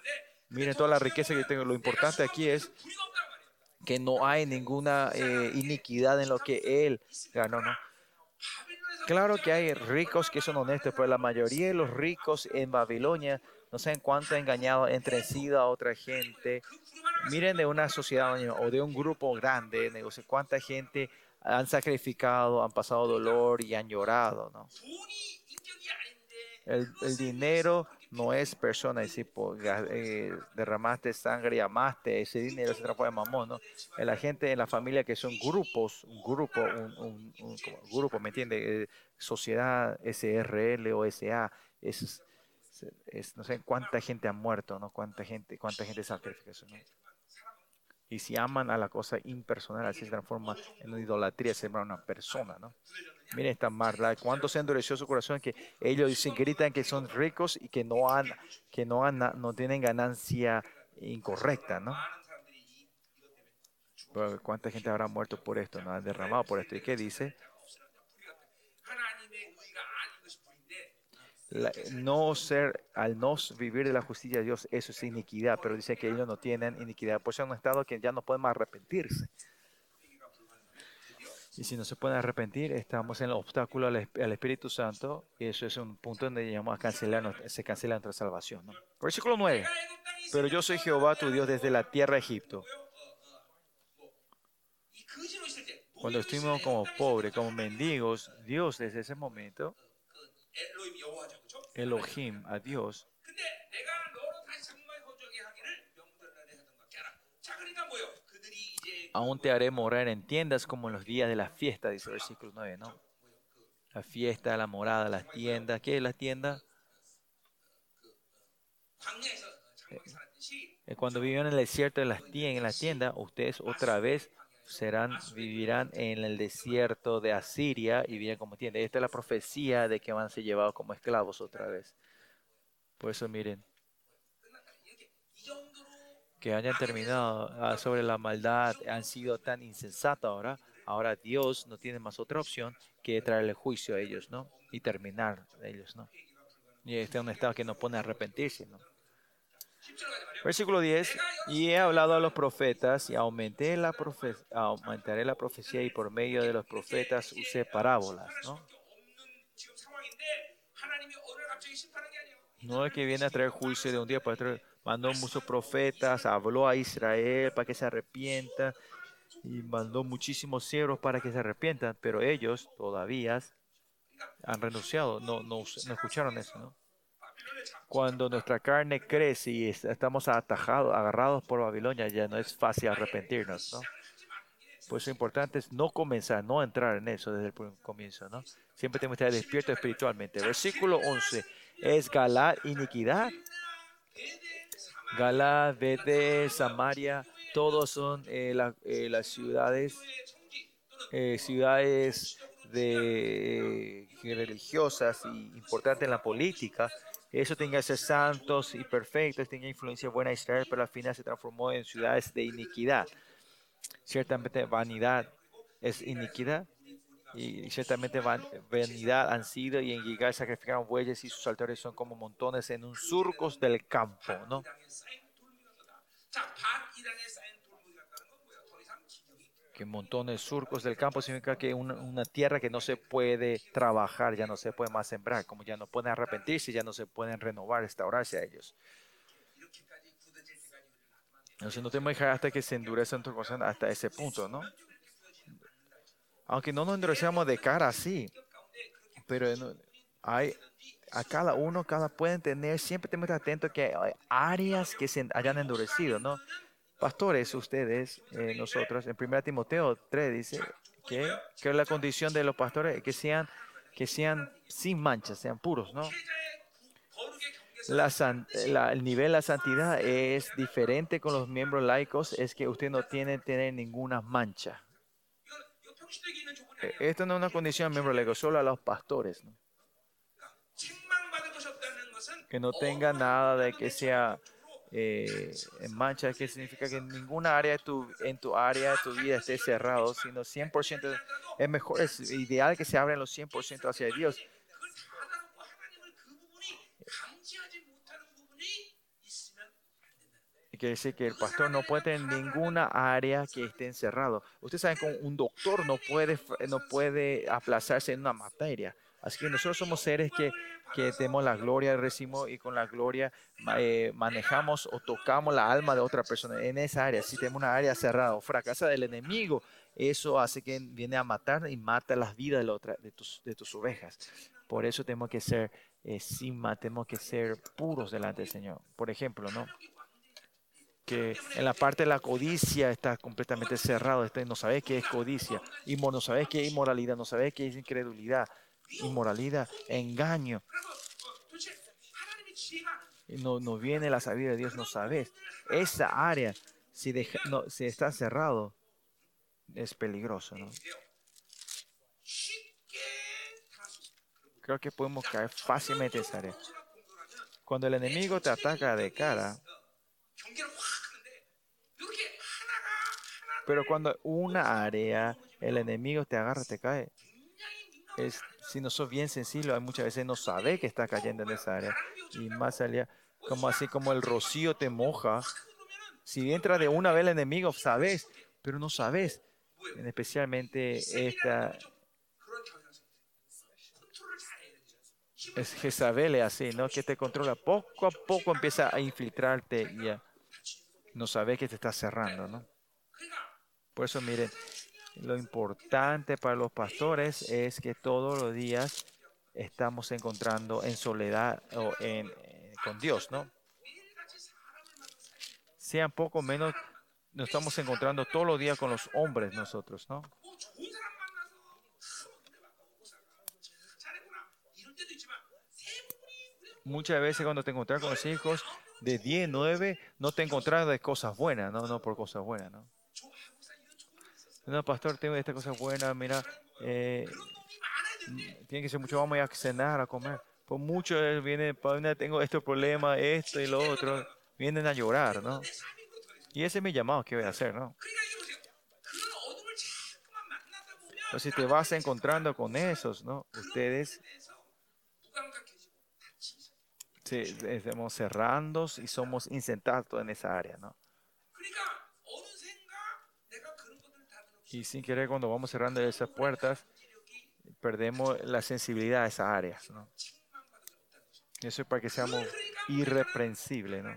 Speaker 1: Miren toda la riqueza que tengo. Lo importante aquí es que no hay ninguna eh, iniquidad en lo que él ganó, ¿no? Claro que hay ricos que son honestos, pero la mayoría de los ricos en Babilonia no saben cuánto engañado entre sí a otra gente. Miren de una sociedad o de un grupo grande de negocio, cuánta gente han sacrificado, han pasado dolor y han llorado, ¿no? El dinero no es persona, es ga- eh, derramaste sangre y amaste, ese dinero se transforma en mamón, ¿no? En la gente, en la familia que son grupos, un grupo, un, grupo, ¿me entiende? Eh, sociedad SRL o SA, es, es- no sé cuánta gente ha muerto, ¿no? Cuánta gente, cuánta gente sacrifica eso, ¿no? Y si aman a la cosa impersonal, así se transforma en una idolatría, se una persona, ¿no? Miren esta Marla, cuánto se endureció su corazón que ellos dicen, gritan que son ricos y que no han, que no han, no tienen ganancia incorrecta, ¿no? Pero ¿Cuánta gente habrá muerto por esto, no han derramado por esto? ¿Y qué dice? No ser, al no vivir de la justicia de Dios, eso es iniquidad, pero dice que ellos no tienen iniquidad. Por eso es un estado que ya no pueden más arrepentirse. Y si no se pueden arrepentir, estamos en el obstáculo al, al Espíritu Santo. Y eso es un punto donde llegamos a cancelar, se cancela nuestra salvación. ¿no? Versículo 9. Pero yo soy Jehová tu Dios desde la tierra de Egipto. Cuando estuvimos como pobres, como mendigos, Dios desde ese momento, Elohim, a Dios, aún te haré morar en tiendas como en los días de la fiesta, dice el versículo 9, ¿no? La fiesta, la morada, las tiendas. ¿Qué es la tienda? Eh, cuando vivían en el desierto de las tiendas, en la tienda, ustedes otra vez serán, vivirán en el desierto de Asiria y vivirán como tiendas. Esta es la profecía de que van a ser llevados como esclavos otra vez. Por eso miren que hayan terminado ah, sobre la maldad han sido tan insensatos ahora. Ahora Dios no tiene más otra opción que traerle juicio a ellos, ¿no? Y terminar a ellos, ¿no? Y este es un estado que nos pone a arrepentirse, ¿no? Versículo 10. Y he hablado a los profetas y aumenté la profe aumentaré la profecía y por medio de los profetas usé parábolas, ¿no? No es que viene a traer juicio de un día para otro mandó muchos profetas, habló a Israel para que se arrepientan y mandó muchísimos siervos para que se arrepientan, pero ellos todavía han renunciado, no, no, no escucharon eso. Cuando nuestra carne crece y estamos atajados, agarrados por Babilonia, ya no es fácil arrepentirnos. ¿no? Por eso lo importante no comenzar, no entrar en eso desde el comienzo. Siempre tenemos que estar despiertos espiritualmente. Versículo 11. Es galar iniquidad Galad, Bete, Samaria, todos son eh, eh, las ciudades, eh, ciudades de, religiosas y importantes en la política. Eso tenía que ser santos y perfectos, tenía influencia buena a Israel, pero al final se transformó en ciudades de iniquidad. Ciertamente vanidad es iniquidad y, ciertamente van, vanidad han sido y en Gilgal sacrificaron bueyes y sus altares son como montones en un surcos del campo, ¿no? Que montones surcos del campo significa que una, una, tierra que no se puede trabajar, ya no se puede más sembrar, como ya no pueden arrepentirse, ya no se pueden renovar, restaurarse a ellos. Entonces no te dejar hasta que se endurezcan tus hasta ese punto, ¿no? Aunque no nos endurecemos de cara así, pero hay, a cada uno, cada pueden tener, siempre tenemos que estar atentos que hay áreas que se hayan endurecido, ¿no? Pastores, ustedes, eh, nosotros, en 1 Timoteo 3 dice que, que la condición de los pastores que sean, que sean sin manchas, sean puros, ¿no? El nivel de la santidad es diferente con los miembros laicos, es que usted no tiene tener ninguna mancha. Eh, esto no es una condición miembro lego, solo a los pastores. Que no tenga nada de que sea eh, en mancha, que significa que ninguna área de tu, en tu área de tu vida esté cerrado, sino 100%, es mejor, es ideal que se abren los 100% hacia Dios. Quiere decir que el pastor no puede tener ninguna área que esté encerrado. Ustedes saben que un doctor no puede, no puede aplazarse en una materia. Así que nosotros somos seres que, que tenemos la gloria, recibimos y con la gloria eh, manejamos o tocamos la alma de otra persona en esa área. Si tenemos una área cerrada o fracasa del enemigo, eso hace que viene a matar y mata las vidas de, la de, tus, de tus ovejas. Por eso tenemos que ser eh, sin ma- tenemos que ser puros delante del Señor. Por ejemplo, ¿no? que en la parte de la codicia está completamente cerrado, está, no sabes qué es codicia, y no sabes qué es inmoralidad, no sabes qué es incredulidad, inmoralidad, engaño. No, no viene la sabiduría de Dios, no sabes. Esa área, si, deja, no, si está cerrado, es peligroso. ¿no? Creo que podemos caer fácilmente en esa área. Cuando el enemigo te ataca de cara, Pero cuando una área, el enemigo te agarra, te cae. Es, si no sos bien sencillo, hay muchas veces no sabe que está cayendo en esa área. Y más allá, como así como el rocío te moja. Si entra de una vez el enemigo, sabes, pero no sabes. Especialmente esta. Es Jezabel así, ¿no? Que te controla. Poco a poco empieza a infiltrarte y a, no sabes que te está cerrando, ¿no? Por eso, miren, lo importante para los pastores es que todos los días estamos encontrando en soledad o en, eh, con Dios, ¿no? Sean poco menos, nos estamos encontrando todos los días con los hombres nosotros, ¿no? Muchas veces cuando te encontrás con los hijos de 10, 9, no te encontrás de cosas buenas, no, no por cosas buenas, ¿no? no, pastor, tengo esta cosa buena, mira, eh, tiene que ser mucho, vamos a, a cenar, a comer. Por mucho eh, viene, tengo este problema, esto y lo otro, vienen a llorar, ¿no? Y ese es mi llamado que voy a hacer, ¿no? Entonces, si te vas encontrando con esos, ¿no? Ustedes estamos cerrando y somos insensatos en esa área, ¿no? Y sin querer, cuando vamos cerrando esas puertas, perdemos la sensibilidad a esas áreas. ¿no? Eso es para que seamos irreprensibles. ¿no?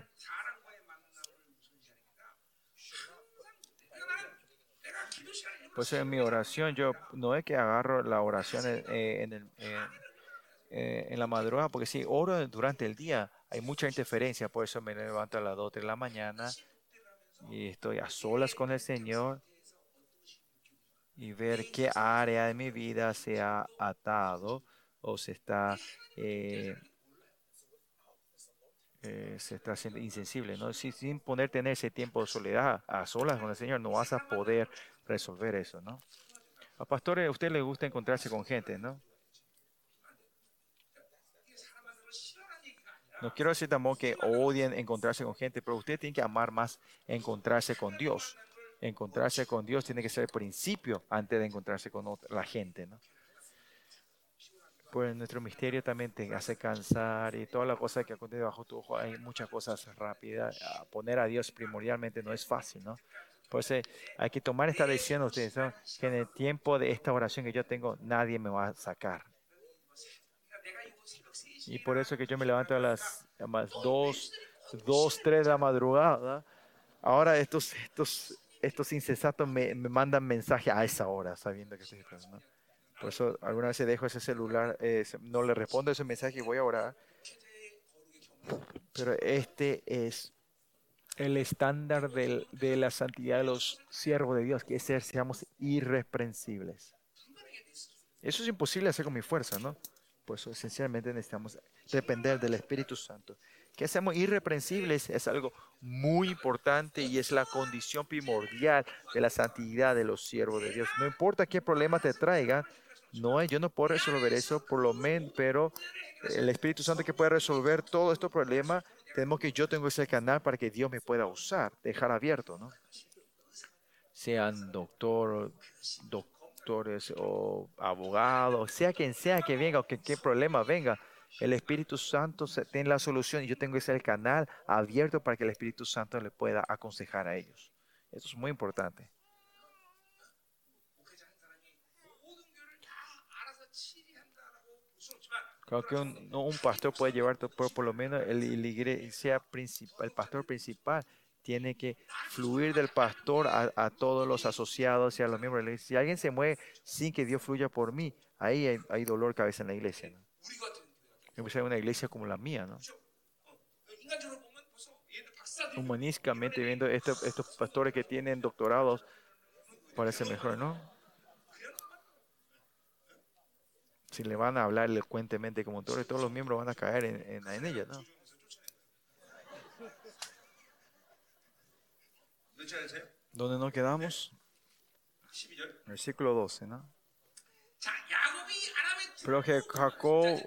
Speaker 1: Por en mi oración, yo no es que agarro la oración en, eh, eh, eh, en la madrugada, porque si oro durante el día, hay mucha interferencia, por eso me levanto a las 2 3 de la mañana y estoy a solas con el Señor y ver qué área de mi vida se ha atado o se está, eh, eh, se está siendo insensible. ¿no? Sin, sin ponerte en ese tiempo de soledad a solas con el Señor, no vas a poder resolver eso. ¿no? A pastores, eh, a usted le gusta encontrarse con gente, ¿no? No quiero decir tampoco que odien encontrarse con gente, pero usted tiene que amar más encontrarse con Dios encontrarse con Dios tiene que ser el principio antes de encontrarse con la gente. Pues nuestro misterio también te hace cansar y toda la cosa que acontece bajo tu ojo, hay muchas cosas rápidas. Poner a Dios primordialmente no es fácil, ¿no? Por eso hay que tomar esta decisión ustedes, que en el tiempo de esta oración que yo tengo, nadie me va a sacar. Y por eso que yo me levanto a las, dos las de la madrugada. Ahora estos, estos estos insensatos me, me mandan mensaje a esa hora, sabiendo que estoy esperando. Por eso alguna vez dejo ese celular, eh, no le respondo ese mensaje y voy a orar. Pero este es el estándar del- de la santidad de los siervos de Dios, que es ser, seamos irreprensibles. Eso es imposible hacer con mi fuerza, ¿no? Por eso esencialmente necesitamos depender del Espíritu Santo. Que seamos irreprensibles es algo muy importante y es la condición primordial de la santidad de los siervos de Dios. No importa qué problema te traigan, no yo no puedo resolver eso, por lo menos, pero el Espíritu Santo que puede resolver todos estos problemas, tenemos que yo tengo ese canal para que Dios me pueda usar, dejar abierto, ¿no? Sean doctor, doctores o abogados, sea quien sea que venga o que qué problema venga, el Espíritu Santo tiene la solución y yo tengo ese canal abierto para que el Espíritu Santo le pueda aconsejar a ellos. Eso es muy importante. Creo que un, un pastor puede llevar, pero por lo menos el, el iglesia principal, el pastor principal tiene que fluir del pastor a, a, todos los asociados y a los miembros de la iglesia. Si alguien se mueve sin que Dios fluya por mí, ahí hay, hay dolor cabeza en la iglesia. ¿no? empezar una iglesia como la mía, ¿no? Humanísticamente viendo este, estos, pastores que tienen doctorados, parece mejor, ¿no? Si le van a hablar elocuentemente como todo, todos los miembros van a caer en, ella, ¿no? ¿Dónde nos quedamos? Versículo 12, ¿no? Pero Jacob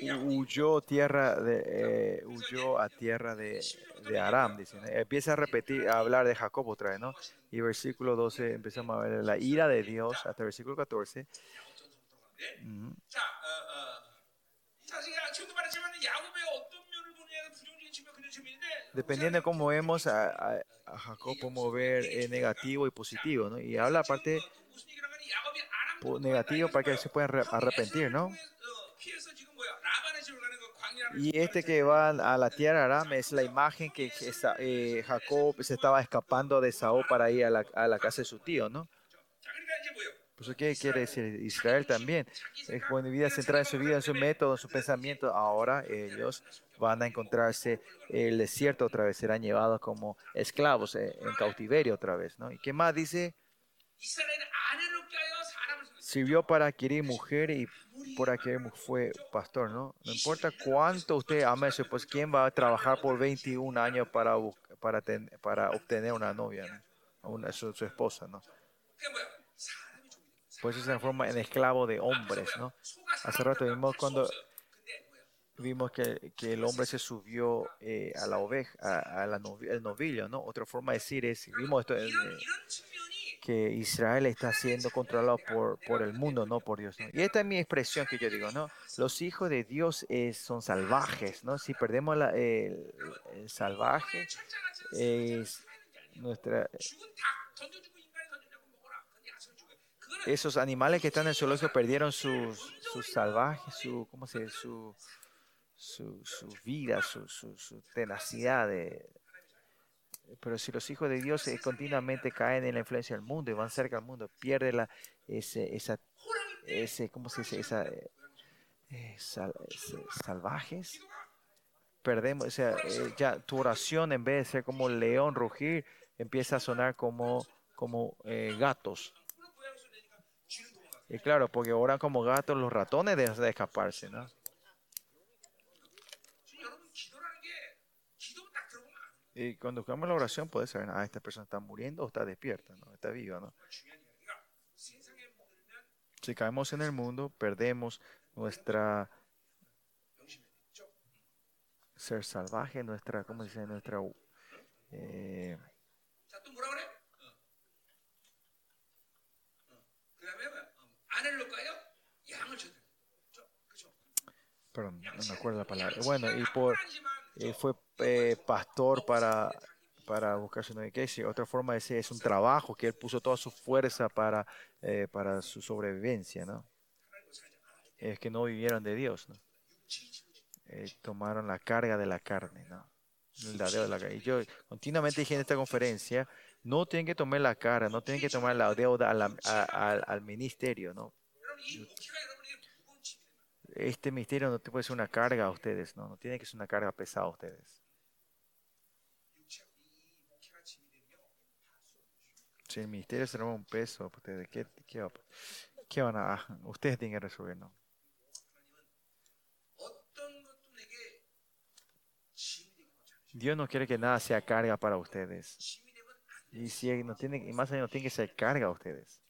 Speaker 1: huyó tierra de eh, huyó a tierra de, de Aram, dicen. Empieza a repetir, a hablar de Jacob otra vez, ¿no? Y versículo 12 empezamos a ver la ira de Dios hasta versículo 14.
Speaker 2: Mm.
Speaker 1: Dependiendo de cómo vemos a, a, a Jacob, podemos ver eh, negativo y positivo, ¿no? Y habla aparte negativo para que se puedan arrepentir, ¿no? Y este que va a la tierra Aram es la imagen que esa, eh, Jacob se estaba escapando de Saúl para ir a la, a la casa de su tío, ¿no? Pues, ¿qué quiere decir Israel también? Es buena vida centrada en su vida, en su método, en su pensamiento. Ahora ellos van a encontrarse el desierto otra vez, serán llevados como esclavos eh, en cautiverio otra vez, ¿no? ¿Y qué más dice? sirvió para adquirir mujer y por adquirir fue pastor, ¿no? No importa cuánto usted ame pues quién va a trabajar por 21 años para, para, ten, para obtener una novia, su, esposa, ¿no? Pues se transforma en esclavo de hombres, ¿no? Hace rato vimos cuando vimos que, que el hombre se subió eh, a la oveja, a, novillo, ¿no? Otra forma de decir es, vimos esto en, eh, que Israel está siendo controlado por, por el mundo, no por Dios. Y esta es mi expresión que yo digo, ¿no? Los hijos de Dios eh, son salvajes, ¿no? Si perdemos la, el, salvaje, eh, nuestra, esos animales que están en el zoológico perdieron sus, sus salvajes, su, ¿cómo se dice? Su, su, su vida, su, su, su tenacidad de, pero si los hijos de Dios eh, continuamente caen en la influencia del mundo y van cerca al mundo, pierden la, ese, esa, ese, ¿cómo se dice? Esa, eh, salvajes. Perdemos, o sea, eh, ya tu oración en vez de ser como león rugir, empieza a sonar como, como gatos. Y claro, porque oran como gatos, los ratones de escaparse, ¿no? Y cuando buscamos la oración, puede saber, ah, esta persona está muriendo o está despierta, ¿no? está viva. ¿no? Si caemos en el mundo, perdemos nuestra ser salvaje, nuestra, ¿cómo se dice? Nuestra. Eh, perdón, no me acuerdo la palabra. Bueno, y por eh, fue eh, pastor para, para buscar su novia. Otra forma de decir, es un trabajo que él puso toda su fuerza para, eh, para su sobrevivencia, ¿no? Es que no vivieron de Dios, ¿no? Eh, tomaron la carga de la carne, ¿no? El de la carga. Y yo continuamente dije en esta conferencia, no tienen que tomar la cara, no tienen que tomar la deuda a la- a- a- al ministerio, ¿no? este misterio no te puede ser una carga a ustedes, ¿no? no tiene que ser una carga pesada a ustedes. Si el misterio será un peso, ustedes, ¿qué, qué, qué van a...? Ah, ustedes tienen que resolver, ¿no? Dios no quiere que nada sea carga para ustedes. Y si no tiene, y más allá no tiene que ser carga a ustedes.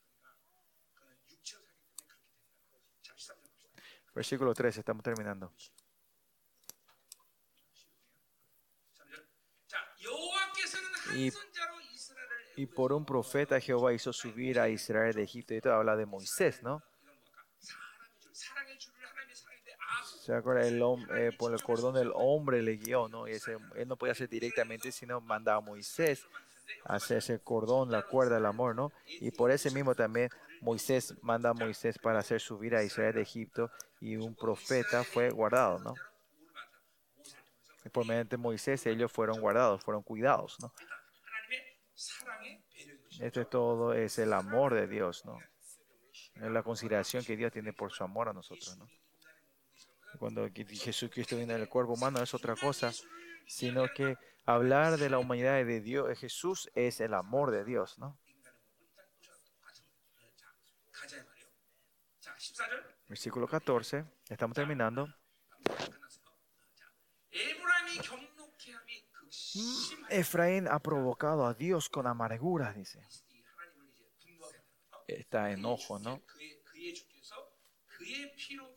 Speaker 1: Versículo 13, estamos terminando. Y, por un profeta Jehová hizo subir a Israel de Egipto. y Esto habla de Moisés, ¿no? ¿Se acuerda? El, eh, por el cordón del hombre le guió, ¿no? Y él no podía hacer directamente, sino mandaba a Moisés hacer ese cordón, la cuerda del amor, ¿no? Y por ese mismo también Moisés manda a Moisés para hacer subir a Israel de Egipto y un profeta fue guardado, ¿no? Y por medio de Moisés ellos fueron guardados, fueron cuidados, ¿no?
Speaker 2: Esto
Speaker 1: es todo, es el amor de Dios, ¿no? Es la consideración que Dios tiene por su amor a nosotros, ¿no? Cuando Jesucristo viene en el cuerpo humano es otra cosa, sino que hablar de la humanidad de Dios, de Jesús es el amor de Dios, ¿no? Versículo 14, estamos terminando.
Speaker 2: Mm,
Speaker 1: Efraín ha provocado a Dios con amargura, dice. Está enojo, ¿no?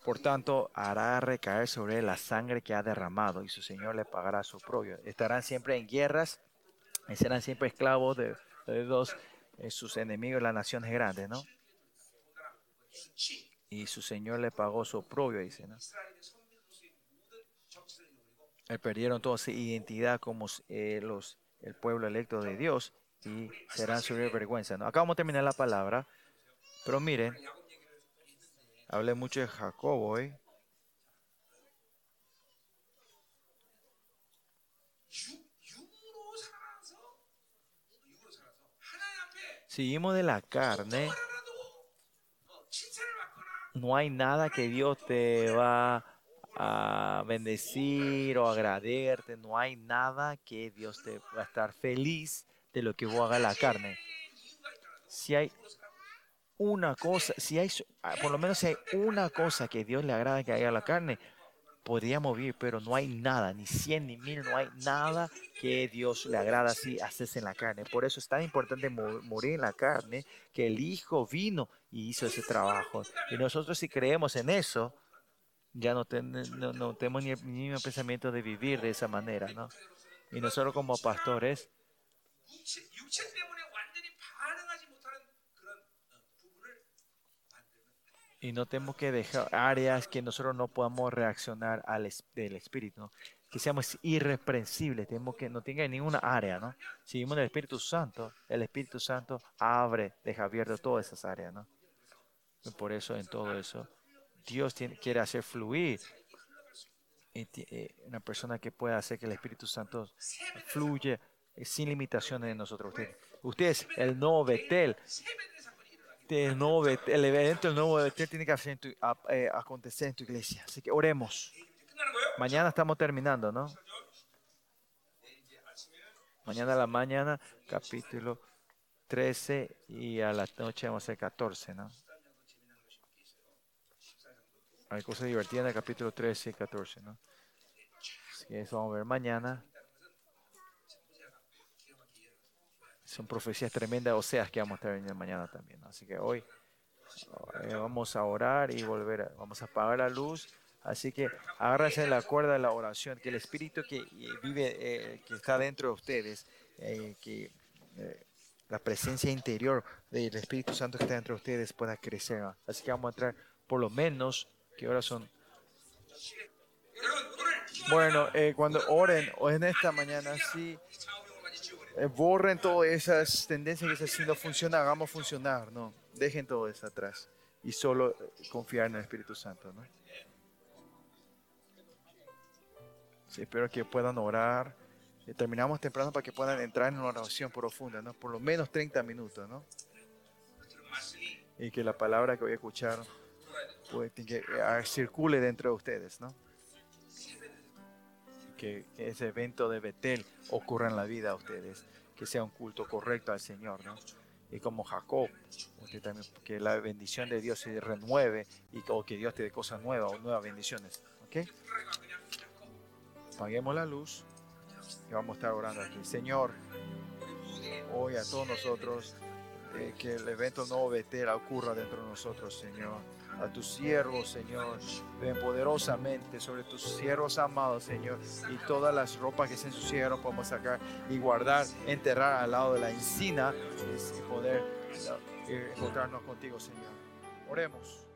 Speaker 1: Por tanto, hará recaer sobre él la sangre que ha derramado y su Señor le pagará su propio. Estarán siempre en guerras, y serán siempre esclavos de, de eh, sus enemigos, las naciones grandes, ¿no? Y su Señor le pagó su propio, dice, ¿no? Eh, perdieron toda su identidad como eh, los, el pueblo electo de Dios y serán su vergüenza, ¿no? Acá vamos a terminar la palabra, pero miren. Hablé mucho de Jacobo
Speaker 2: ¿eh?
Speaker 1: Seguimos de la carne. No hay nada que Dios te va a bendecir o agradecerte. No hay nada que Dios te va a estar feliz de lo que vos hagas la carne. Si hay una cosa, si hay, ah, por lo menos si hay una cosa que Dios le agrada que haga a la carne, podríamos vivir, pero no hay nada, ni cien ni mil, no hay nada que Dios le agrada así hacerse en la carne. Por eso es tan importante mo- morir en la carne, que el Hijo vino y hizo ese trabajo. Y nosotros si creemos en eso, ya no, ten- no, no tenemos ni el pensamiento de vivir de esa manera, ¿no? Y nosotros como pastores, y no tenemos que dejar áreas que nosotros no podamos reaccionar al del espíritu, que seamos irreprensibles, tenemos que no tenga ninguna área, ¿no? Si vivimos en el Espíritu Santo, el Espíritu Santo abre, deja abierto todas esas áreas, ¿no? Por eso en todo eso Dios quiere hacer fluir eh, una persona que pueda hacer que el Espíritu Santo fluye eh, sin limitaciones en nosotros. Ustedes, ustedes el nuevo Betel, este nuevo, el evento del nuevo Betel tiene que hacer en tu, a, eh, acontecer en tu iglesia. Así que oremos. Mañana estamos terminando, ¿no? Mañana a la mañana, capítulo 13 y a la noche vamos a hacer 14, ¿no? Hay cosas divertidas en el capítulo 13 y 14, ¿no? Así que eso vamos a ver mañana. son profecías tremendas, o sea, que vamos a estar viendo mañana también. Así que hoy eh, vamos a orar y volver, a, vamos a apagar la luz. Así que agárrense la cuerda de la oración, que el espíritu que vive, eh, que está dentro de ustedes, eh, que eh, la presencia interior del Espíritu Santo que está dentro de ustedes pueda crecer. Así que vamos a entrar, por lo menos, que ahora son. Bueno, eh, cuando oren, o en esta mañana, sí. Eh, borren todas esas tendencias que dicen, si no funciona, hagamos funcionar. No, dejen todo eso atrás y solo eh, confiar en el Espíritu Santo. ¿no? Sí, espero que puedan orar. Eh, terminamos temprano para que puedan entrar en una oración profunda, ¿no? por lo menos 30 minutos. ¿no? Y que la palabra que voy a escuchar pues, que, eh, circule dentro de ustedes. ¿no? que, que ese evento de Betel ocurra en la vida de ustedes, que sea un culto correcto al Señor, ¿no? Y como Jacob, usted también, que la bendición de Dios se renueve y, o que Dios te dé cosas nuevas o nuevas bendiciones, ¿ok? Apaguemos la luz y vamos a estar orando aquí. Señor, hoy a todos nosotros, eh, que el evento no Betel ocurra dentro de nosotros, Señor a tus siervos, Señor, ven poderosamente sobre tus siervos amados, Señor. Y todas las ropas que se ensuciaron podemos sacar y guardar, enterrar al lado de la encina y poder eh, encontrarnos contigo, Señor. Oremos.